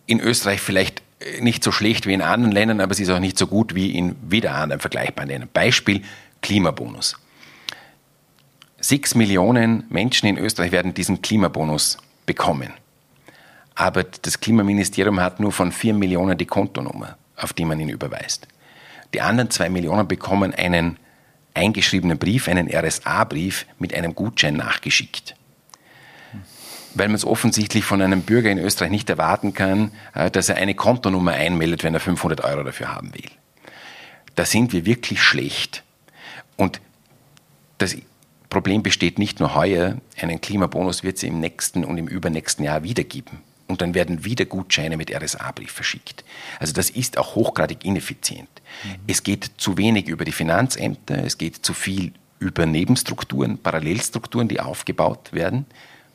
[SPEAKER 4] in Österreich vielleicht nicht so schlecht wie in anderen Ländern, aber sie ist auch nicht so gut wie in wieder anderen vergleichbaren Ländern. Beispiel Klimabonus. Sechs Millionen Menschen in Österreich werden diesen Klimabonus bekommen. Aber das Klimaministerium hat nur von vier Millionen die Kontonummer, auf die man ihn überweist. Die anderen zwei Millionen bekommen einen eingeschriebenen Brief, einen RSA-Brief mit einem Gutschein nachgeschickt. Weil man es offensichtlich von einem Bürger in Österreich nicht erwarten kann, äh, dass er eine Kontonummer einmeldet, wenn er 500 Euro dafür haben will. Da sind wir wirklich schlecht. Und das Problem besteht nicht nur heuer, einen Klimabonus wird es im nächsten und im übernächsten Jahr wieder geben. Und dann werden wieder Gutscheine mit RSA-Brief verschickt. Also das ist auch hochgradig ineffizient. Mhm. Es geht zu wenig über die Finanzämter, es geht zu viel über Nebenstrukturen, Parallelstrukturen, die aufgebaut werden.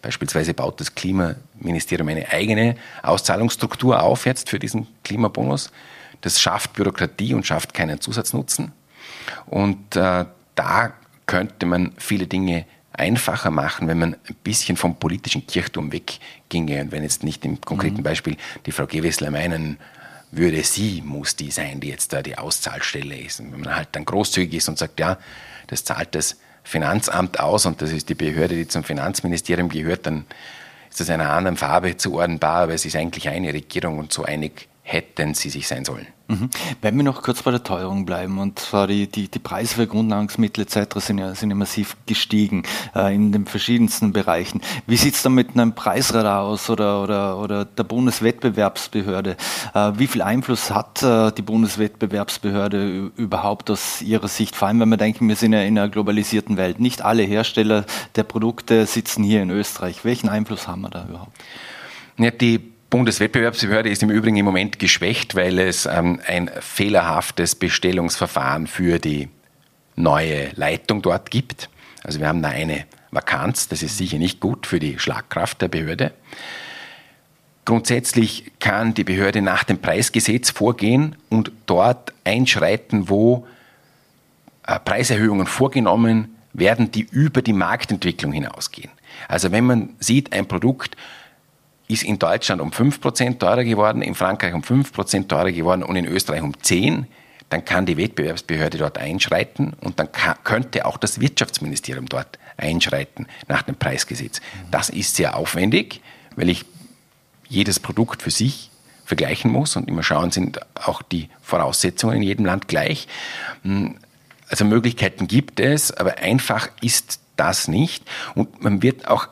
[SPEAKER 4] Beispielsweise baut das Klimaministerium eine eigene Auszahlungsstruktur auf jetzt für diesen Klimabonus. Das schafft Bürokratie und schafft keinen Zusatznutzen. Und äh, da könnte man viele Dinge einfacher machen, wenn man ein bisschen vom politischen Kirchturm wegginge. Und wenn jetzt nicht im konkreten mhm. Beispiel die Frau Gewessler meinen würde, sie muss die sein, die jetzt da die Auszahlstelle ist. Und wenn man halt dann großzügig ist und sagt, ja, das zahlt das Finanzamt aus und das ist die Behörde, die zum Finanzministerium gehört, dann ist das einer anderen Farbe zuordnenbar, aber es ist eigentlich eine Regierung und so einig hätten sie sich sein sollen.
[SPEAKER 2] Mhm. Wenn wir noch kurz bei der Teuerung bleiben, und zwar die, die, die Preise für Grundnahrungsmittel etc. sind ja, sind ja massiv gestiegen äh, in den verschiedensten Bereichen. Wie sieht es dann mit einem Preisradar aus oder, oder, oder der Bundeswettbewerbsbehörde? Äh, wie viel Einfluss hat äh, die Bundeswettbewerbsbehörde überhaupt aus Ihrer Sicht? Vor allem, wenn wir denken, wir sind ja in einer globalisierten Welt. Nicht alle Hersteller der Produkte sitzen hier in Österreich. Welchen Einfluss haben wir da überhaupt?
[SPEAKER 4] Ja, die Bundeswettbewerbsbehörde ist im Übrigen im Moment geschwächt, weil es ähm, ein fehlerhaftes Bestellungsverfahren für die neue Leitung dort gibt. Also wir haben da eine Vakanz, das ist sicher nicht gut für die Schlagkraft der Behörde. Grundsätzlich kann die Behörde nach dem Preisgesetz vorgehen und dort einschreiten, wo äh, Preiserhöhungen vorgenommen werden, die über die Marktentwicklung hinausgehen. Also wenn man sieht, ein Produkt ist in Deutschland um 5% teurer geworden, in Frankreich um 5% teurer geworden und in Österreich um 10%, dann kann die Wettbewerbsbehörde dort einschreiten und dann könnte auch das Wirtschaftsministerium dort einschreiten nach dem Preisgesetz. Das ist sehr aufwendig, weil ich jedes Produkt für sich vergleichen muss und immer schauen, sind auch die Voraussetzungen in jedem Land gleich. Hm, also Möglichkeiten gibt es, aber einfach ist das nicht. Und man wird auch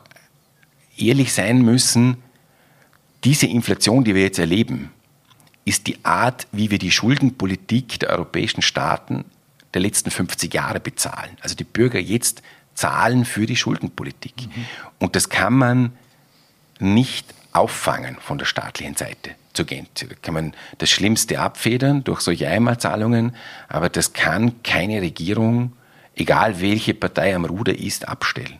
[SPEAKER 4] ehrlich sein müssen, diese Inflation, die wir jetzt erleben, ist die Art, wie wir die Schuldenpolitik der europäischen Staaten der letzten 50 Jahre bezahlen. Also die Bürger jetzt zahlen für die Schuldenpolitik. Mhm. Und das kann man nicht auffangen von der staatlichen Seite zur Gänze. Da kann man das Schlimmste abfedern durch solche Einmalzahlungen, aber das kann keine Regierung, egal welche Partei am Ruder ist, abstellen.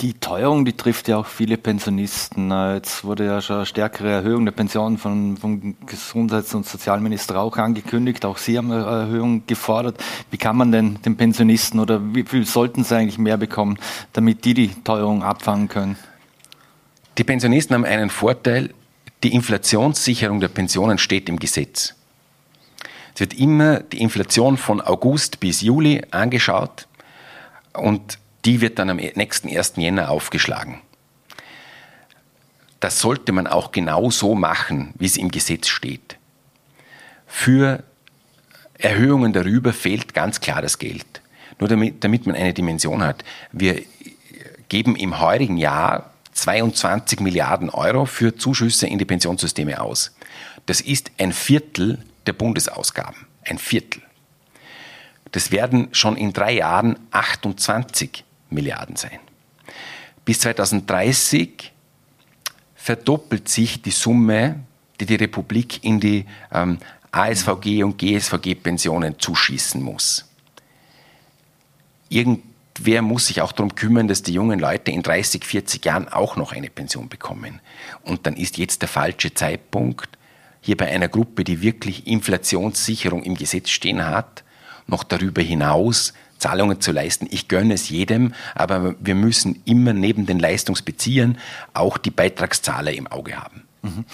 [SPEAKER 2] Die Teuerung, die trifft ja auch viele Pensionisten. Jetzt wurde ja schon eine stärkere Erhöhung der Pensionen vom, vom Gesundheits- und Sozialminister auch angekündigt. Auch Sie haben eine Erhöhung gefordert. Wie kann man denn den Pensionisten oder wie viel sollten sie eigentlich mehr bekommen, damit die die Teuerung abfangen können?
[SPEAKER 4] Die Pensionisten haben einen Vorteil. Die Inflationssicherung der Pensionen steht im Gesetz. Es wird immer die Inflation von August bis Juli angeschaut und die wird dann am nächsten 1. Jänner aufgeschlagen. Das sollte man auch genau so machen, wie es im Gesetz steht. Für Erhöhungen darüber fehlt ganz klar das Geld. Nur damit, damit man eine Dimension hat. Wir geben im heurigen Jahr 22 Milliarden Euro für Zuschüsse in die Pensionssysteme aus. Das ist ein Viertel der Bundesausgaben. Ein Viertel. Das werden schon in drei Jahren 28 Milliarden sein. Bis 2030 verdoppelt sich die Summe, die die Republik in die ähm, ASVG und GSVG-Pensionen zuschießen muss. Irgendwer muss sich auch darum kümmern, dass die jungen Leute in 30, 40 Jahren auch noch eine Pension bekommen. Und dann ist jetzt der falsche Zeitpunkt, hier bei einer Gruppe, die wirklich Inflationssicherung im Gesetz stehen hat, noch darüber hinaus Zahlungen zu leisten. Ich gönne es jedem, aber wir müssen immer neben den Leistungsbeziehern auch die Beitragszahler im Auge haben. Mhm.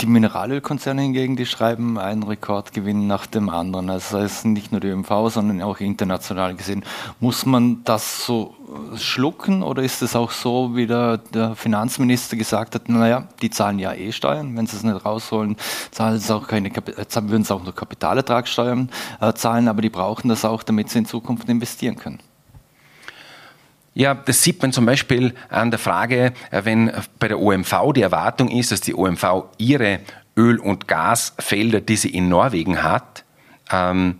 [SPEAKER 2] Die Mineralölkonzerne hingegen, die schreiben einen Rekordgewinn nach dem anderen. Also das heißt nicht nur die ÖMV, sondern auch international gesehen. Muss man das so schlucken oder ist es auch so, wie der, der Finanzminister gesagt hat, naja, die zahlen ja eh Steuern, wenn sie es nicht rausholen, zahlen sie auch keine, würden sie auch nur Kapitalertragssteuern äh, zahlen, aber die brauchen das auch, damit sie in Zukunft investieren können.
[SPEAKER 4] Ja, das sieht man zum Beispiel an der Frage, äh, wenn bei der OMV die Erwartung ist, dass die OMV ihre Öl- und Gasfelder, die sie in Norwegen hat, ähm,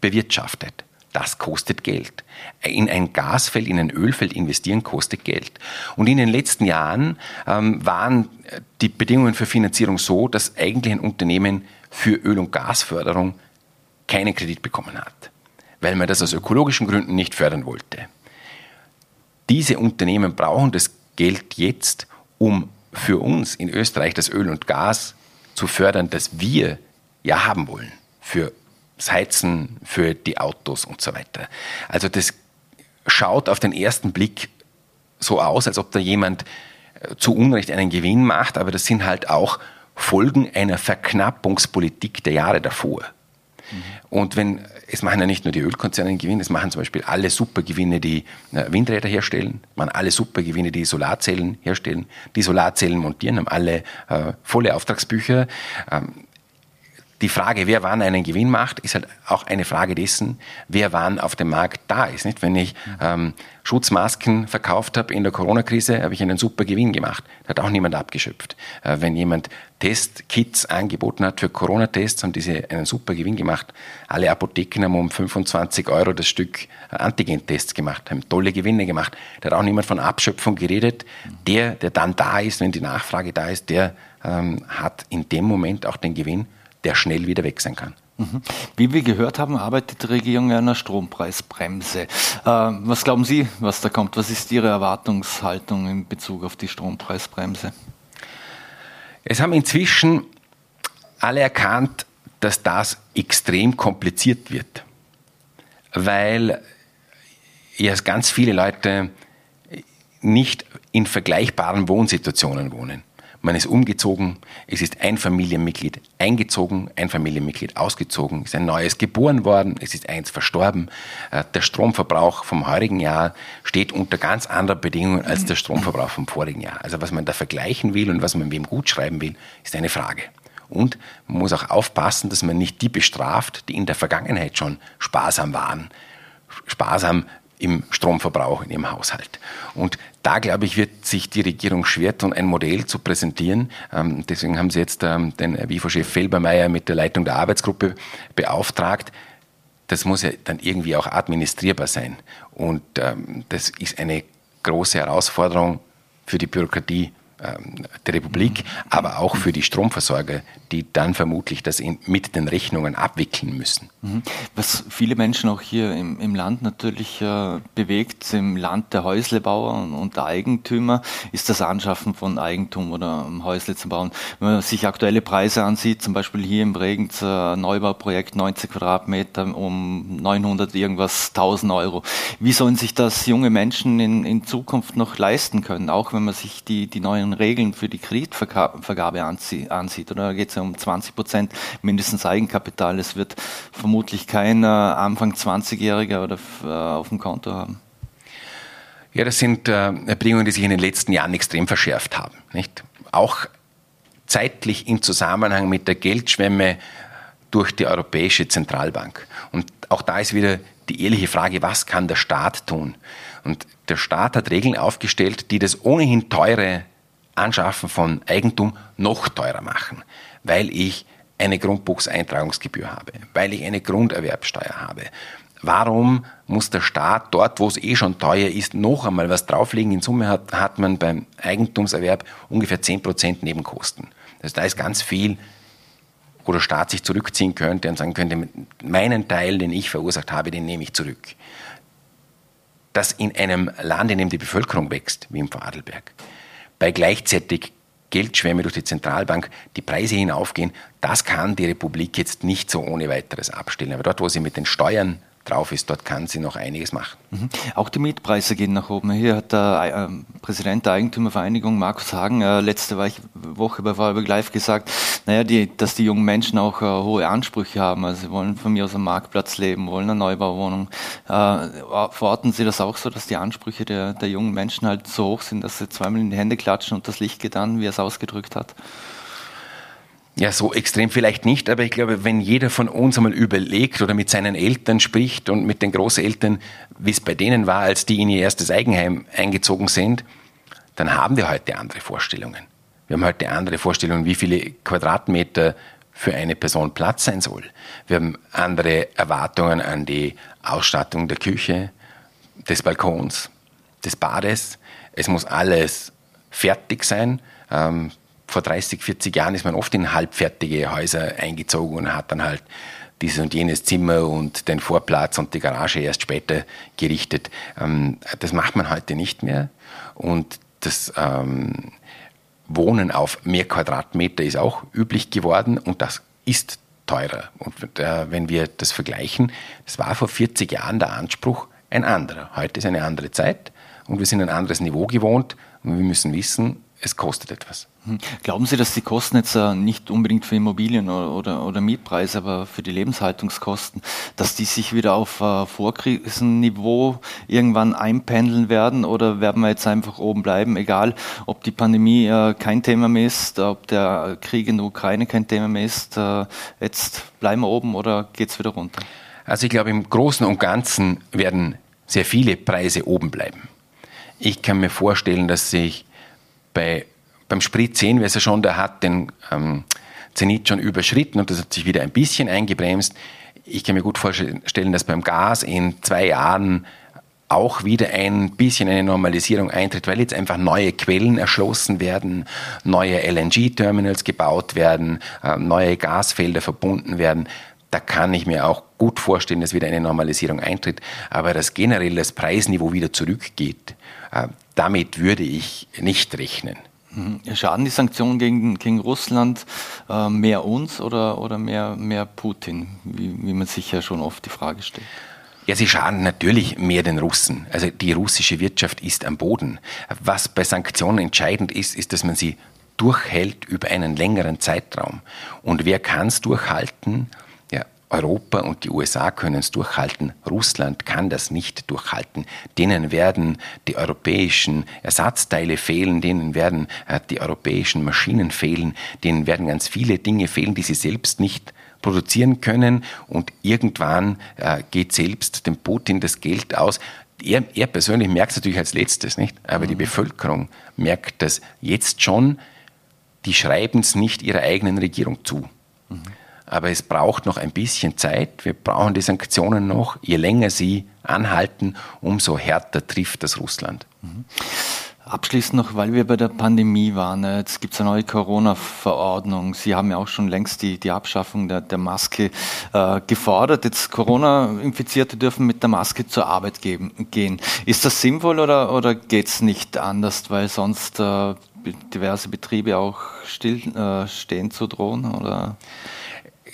[SPEAKER 4] bewirtschaftet. Das kostet Geld. In ein Gasfeld, in ein Ölfeld investieren kostet Geld. Und in den letzten Jahren ähm, waren die Bedingungen für Finanzierung so, dass eigentlich ein Unternehmen für Öl- und Gasförderung keinen Kredit bekommen hat, weil man das aus ökologischen Gründen nicht fördern wollte. Diese Unternehmen brauchen das Geld jetzt, um für uns in Österreich das Öl und Gas zu fördern, das wir ja haben wollen. Für das Heizen, für die Autos und so weiter. Also das schaut auf den ersten Blick so aus, als ob da jemand äh, zu Unrecht einen Gewinn macht, aber das sind halt auch Folgen einer Verknappungspolitik der Jahre davor. Und wenn, es machen ja nicht nur die Ölkonzerne einen Gewinn, es machen zum Beispiel alle Supergewinne, die äh, Windräder herstellen, machen alle Supergewinne, die Solarzellen herstellen, die Solarzellen montieren, haben alle äh, volle Auftragsbücher. Ähm, die Frage, wer wann einen Gewinn macht, ist halt auch eine Frage dessen, wer wann auf dem Markt da ist. Nicht? Wenn ich ähm, Schutzmasken verkauft habe in der Corona-Krise, habe ich einen super Gewinn gemacht. Da hat auch niemand abgeschöpft. Äh, wenn jemand Testkits angeboten hat für Corona-Tests, haben diese einen super Gewinn gemacht. Alle Apotheken haben um 25 Euro das Stück Antigen-Tests gemacht, haben tolle Gewinne gemacht. Da hat auch niemand von Abschöpfung geredet. Der, der dann da ist, wenn die Nachfrage da ist, der ähm, hat in dem Moment auch den Gewinn der schnell wieder weg sein kann.
[SPEAKER 2] Mhm. Wie wir gehört haben, arbeitet die Regierung an einer Strompreisbremse. Äh, was glauben Sie, was da kommt? Was ist Ihre Erwartungshaltung in Bezug auf die Strompreisbremse?
[SPEAKER 4] Es haben inzwischen alle erkannt, dass das extrem kompliziert wird, weil ja ganz viele Leute nicht in vergleichbaren Wohnsituationen wohnen. Man ist umgezogen, es ist ein Familienmitglied eingezogen, ein Familienmitglied ausgezogen, es ist ein neues geboren worden, es ist eins verstorben. Äh, der Stromverbrauch vom heurigen Jahr steht unter ganz anderen Bedingungen als der Stromverbrauch vom vorigen Jahr. Also was man da vergleichen will und was man wem gut schreiben will, ist eine Frage. Und man muss auch aufpassen, dass man nicht die bestraft, die in der Vergangenheit schon sparsam waren. Sparsam im Stromverbrauch in ihrem Haushalt. Und da, glaube ich, wird sich die Regierung schwer tun, ein Modell zu präsentieren. Ähm, deswegen haben sie jetzt ähm, den WIFO-Chef Felbermeier mit der Leitung der Arbeitsgruppe beauftragt. Das muss ja dann irgendwie auch administrierbar sein. Und ähm, das ist eine große Herausforderung für die Bürokratie ähm, der Republik, aber auch für die Stromversorger, die dann vermutlich das in, mit den Rechnungen abwickeln müssen.
[SPEAKER 2] Mhm. Was viele Menschen auch hier im, im Land natürlich äh, bewegt, im Land der Häuslebauer und, und, der Eigentümer, ist das Anschaffen von Eigentum oder um Häusle zu bauen. Wenn man sich aktuelle Preise ansieht, zum Beispiel hier im Bregenz äh, Neubauprojekt 90 Quadratmeter um 900 irgendwas 1000 Euro. Wie sollen sich das junge Menschen in, in Zukunft noch leisten können, auch wenn man sich die, die neuen Regeln für die Kreditvergabe ansieht. Oder geht es ja um 20 Prozent mindestens Eigenkapital. Es wird vermutlich kein äh, Anfang 20-Jähriger oder äh, auf dem Konto haben.
[SPEAKER 4] Ja, das sind äh, Bedingungen, die sich in den letzten Jahren extrem verschärft haben. Nicht? Auch zeitlich im Zusammenhang mit der Geldschwemme durch die Europäische Zentralbank. Und auch da ist wieder die ehrliche Frage, was kann der Staat tun? Und der Staat hat Regeln aufgestellt, die das ohnehin teure Anschaffen von Eigentum noch teurer machen, weil ich eine Grundbuchseintragungsgebühr habe, weil ich eine Grunderwerbsteuer habe. Warum muss der Staat dort, wo es eh schon teuer ist, noch einmal was drauflegen? In Summe hat, hat man beim Eigentumserwerb ungefähr 10% Nebenkosten. Also da ist ganz viel, wo der Staat sich zurückziehen könnte und sagen könnte, meinen Teil, den ich verursacht habe, den nehme ich zurück. Dass in einem Land, in dem die Bevölkerung wächst, wie im Vorarlberg, bei gleichzeitig Geldschwemme durch die Zentralbank die Preise hinaufgehen, das kann die Republik jetzt nicht so ohne weiteres abstellen. Aber dort, wo sie mit den Steuern drauf ist, dort kann sie noch einiges machen.
[SPEAKER 2] Mhm. Auch die Mietpreise gehen nach oben. Hier hat der äh, Präsident der Eigentümervereinigung, Markus Hagen, äh, letzte Woche bei Vorarlberg Live gesagt, naja, die, dass die jungen Menschen auch äh, hohe Ansprüche haben. Also sie wollen von mir aus am Marktplatz leben, wollen eine Neubauwohnung. Äh, verorten Sie das auch so, dass die Ansprüche der, der jungen Menschen halt so hoch sind, dass sie zweimal in die Hände klatschen und das Licht geht an, wie er es ausgedrückt hat?
[SPEAKER 4] Ja, so extrem vielleicht nicht, aber ich glaube, wenn jeder von uns einmal überlegt oder mit seinen Eltern spricht und mit den Großeltern, wie es bei denen war, als die in ihr erstes Eigenheim eingezogen sind, dann haben wir heute andere Vorstellungen. Wir haben heute andere Vorstellungen, wie viele Quadratmeter für eine Person Platz sein soll. Wir haben andere Erwartungen an die Ausstattung der Küche, des Balkons, des Bades. Es muss alles fertig sein. Ähm, vor 30, 40 Jahren ist man oft in halbfertige Häuser eingezogen und hat dann halt dieses und jenes Zimmer und den Vorplatz und die Garage erst später gerichtet. Ähm, das macht man heute nicht mehr. Und das ähm, Wohnen auf mehr Quadratmeter ist auch üblich geworden und das ist teurer. Und äh, wenn wir das vergleichen, das war vor 40 Jahren der Anspruch ein anderer. Heute ist eine andere Zeit und wir sind ein anderes Niveau gewohnt und wir müssen wissen, es kostet etwas.
[SPEAKER 2] Hm. Glauben Sie, dass die Kosten jetzt äh, nicht unbedingt für Immobilien oder, oder, Mietpreise, aber für die Lebenshaltungskosten, dass die sich wieder auf äh, Vorkrisenniveau irgendwann einpendeln werden oder werden wir jetzt einfach oben bleiben, egal ob die Pandemie äh, kein Thema mehr ist, ob der Krieg in der Ukraine kein Thema mehr ist, jetzt bleiben wir oben oder geht es wieder runter?
[SPEAKER 4] Also ich glaube, im Großen und Ganzen werden sehr viele Preise oben bleiben. Ich kann mir vorstellen, dass sich bei, beim Sprit sehen wir es ja schon, der hat den ähm, Zenit schon überschritten und das hat sich wieder ein bisschen eingebremst. Ich kann mir gut vorstellen, dass beim Gas in zwei Jahren auch wieder ein bisschen eine Normalisierung eintritt, weil jetzt einfach neue Quellen erschlossen werden, neue LNG-Terminals gebaut werden, äh, neue Gasfelder verbunden werden. Da kann ich mir auch gut vorstellen, dass wieder eine Normalisierung eintritt. Aber dass generell das Preisniveau wieder zurückgeht, äh, damit würde ich nicht rechnen.
[SPEAKER 2] Mhm. Schaden die Sanktionen gegen, gegen Russland äh, mehr uns oder, oder mehr, mehr Putin, wie, wie man sich ja schon oft die Frage stellt?
[SPEAKER 4] Ja, sie schaden natürlich mehr den Russen. Also die russische Wirtschaft ist am Boden. Was bei Sanktionen entscheidend ist, ist, dass man sie durchhält über einen längeren Zeitraum. Und wer kann es durchhalten? Europa und die USA können es durchhalten, Russland kann das nicht durchhalten. Denen werden die europäischen Ersatzteile fehlen, denen werden äh, die europäischen Maschinen fehlen, denen werden ganz viele Dinge fehlen, die sie selbst nicht produzieren können und irgendwann äh, geht selbst dem Putin das Geld aus. Er, er persönlich merkt es natürlich als letztes, nicht? Aber mhm. die Bevölkerung merkt das jetzt schon. Die schreiben es nicht ihrer eigenen Regierung zu. Mhm. Aber es braucht noch ein bisschen Zeit. Wir brauchen die Sanktionen noch. Je länger sie anhalten, umso härter trifft das Russland. Mhm.
[SPEAKER 2] Abschließend noch, weil wir bei der Pandemie waren. Äh, jetzt gibt es eine neue Corona-Verordnung. Sie haben ja auch schon längst die, die Abschaffung der, der Maske äh, gefordert. Jetzt Corona-Infizierte dürfen mit der Maske zur Arbeit geben, gehen. Ist das sinnvoll oder, oder geht es nicht anders, weil sonst äh, diverse Betriebe auch still äh, zu drohen? Oder?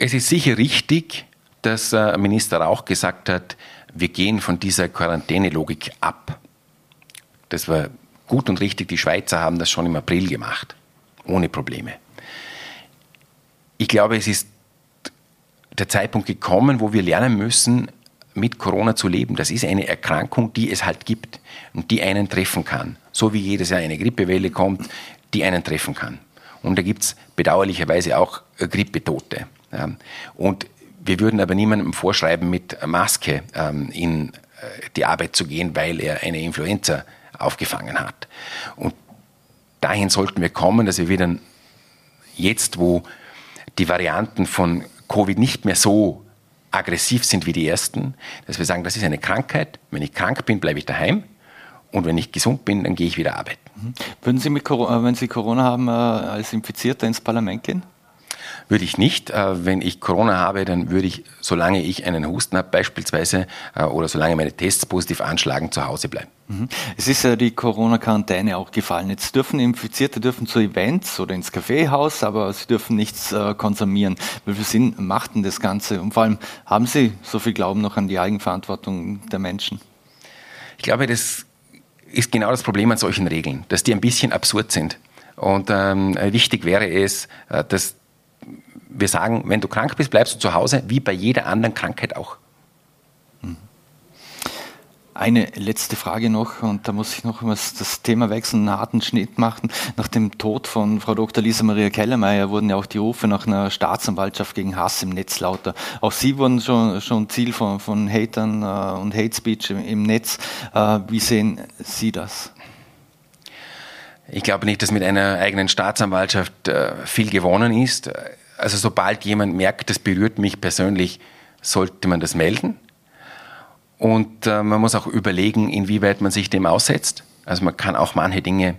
[SPEAKER 4] Es ist sicher richtig, dass äh, Minister auch gesagt hat, wir gehen von dieser Quarantänelogik ab. Das war gut und richtig, die Schweizer haben das schon im April gemacht, ohne Probleme. Ich glaube, es ist der Zeitpunkt gekommen, wo wir lernen müssen, mit Corona zu leben. Das ist eine Erkrankung, die es halt gibt und die einen treffen kann. So wie jedes Jahr eine Grippewelle kommt, die einen treffen kann. Und da gibt es bedauerlicherweise auch Grippetote. Und wir würden aber niemandem vorschreiben, mit Maske ähm, in äh, die Arbeit zu gehen, weil er eine Influenza aufgefangen hat. Und dahin sollten wir kommen, dass wir wieder jetzt, wo die Varianten von Covid nicht mehr so aggressiv sind wie die ersten, dass wir sagen, das ist eine Krankheit. Wenn ich krank bin, bleibe ich daheim. Und wenn ich gesund bin, dann gehe ich wieder arbeiten.
[SPEAKER 2] Mhm. Würden Sie, mit, wenn Sie Corona haben, äh, als Infizierter ins Parlament gehen?
[SPEAKER 4] Würde ich nicht. Äh, wenn ich Corona habe, dann würde ich, solange ich einen Husten habe beispielsweise äh, oder solange meine Tests positiv anschlagen, zu Hause bleiben.
[SPEAKER 2] Mhm. Es ist ja die Corona-Quarantäne auch gefallen. Jetzt dürfen Infizierte dürfen zu Events oder ins Kaffeehaus, aber sie dürfen nichts äh, konsumieren. Wie viel Sinn macht denn das Ganze? Und vor allem, haben Sie so viel Glauben noch an die Eigenverantwortung der Menschen?
[SPEAKER 4] Ich glaube, das ist genau das Problem an solchen Regeln, dass die ein bisschen absurd sind. Und ähm, wichtig wäre es, dass wir sagen, wenn du krank bist, bleibst du zu Hause, wie bei jeder anderen Krankheit auch. Hm.
[SPEAKER 2] Eine letzte Frage noch, und da muss ich noch mal das Thema wechseln, einen harten Schnitt machen. Nach dem Tod von Frau Dr. Lisa Maria Kellermeier wurden ja auch die Rufe nach einer Staatsanwaltschaft gegen Hass im Netz lauter. Auch Sie wurden schon, schon Ziel von, von Hatern äh, und Hate Speech im, im Netz. Äh, wie sehen Sie das?
[SPEAKER 4] Ich glaube nicht, dass mit einer eigenen Staatsanwaltschaft äh, viel gewonnen ist. Also sobald jemand merkt, das berührt mich persönlich, sollte man das melden. Und äh, man muss auch überlegen, inwieweit man sich dem aussetzt. Also man kann auch manche Dinge,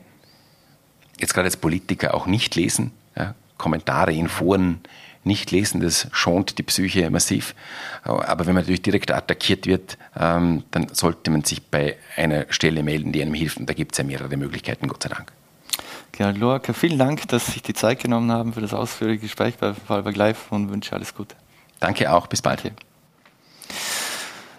[SPEAKER 4] jetzt gerade als Politiker, auch nicht lesen. Ja, Kommentare in Foren nicht lesen, das schont die Psyche massiv. Aber wenn man natürlich direkt attackiert wird, ähm, dann sollte man sich bei einer Stelle melden, die einem hilft. Und da gibt es ja mehrere Möglichkeiten, Gott sei Dank.
[SPEAKER 2] Gerhard Lorca, vielen Dank, dass Sie sich die Zeit genommen haben für das ausführliche Gespräch bei Vorarlberg Live und wünsche alles Gute.
[SPEAKER 4] Danke auch, bis bald.
[SPEAKER 2] Okay.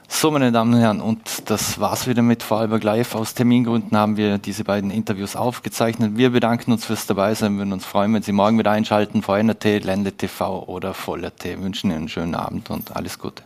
[SPEAKER 2] So, meine Damen und Herren, und das war's wieder mit Vorarlberg Live. Aus Termingründen haben wir diese beiden Interviews aufgezeichnet. Wir bedanken uns fürs Dabeisein, würden uns freuen, wenn Sie morgen wieder einschalten, VNRT, Ländle TV oder Voller T. Wünschen Ihnen einen schönen Abend und alles Gute.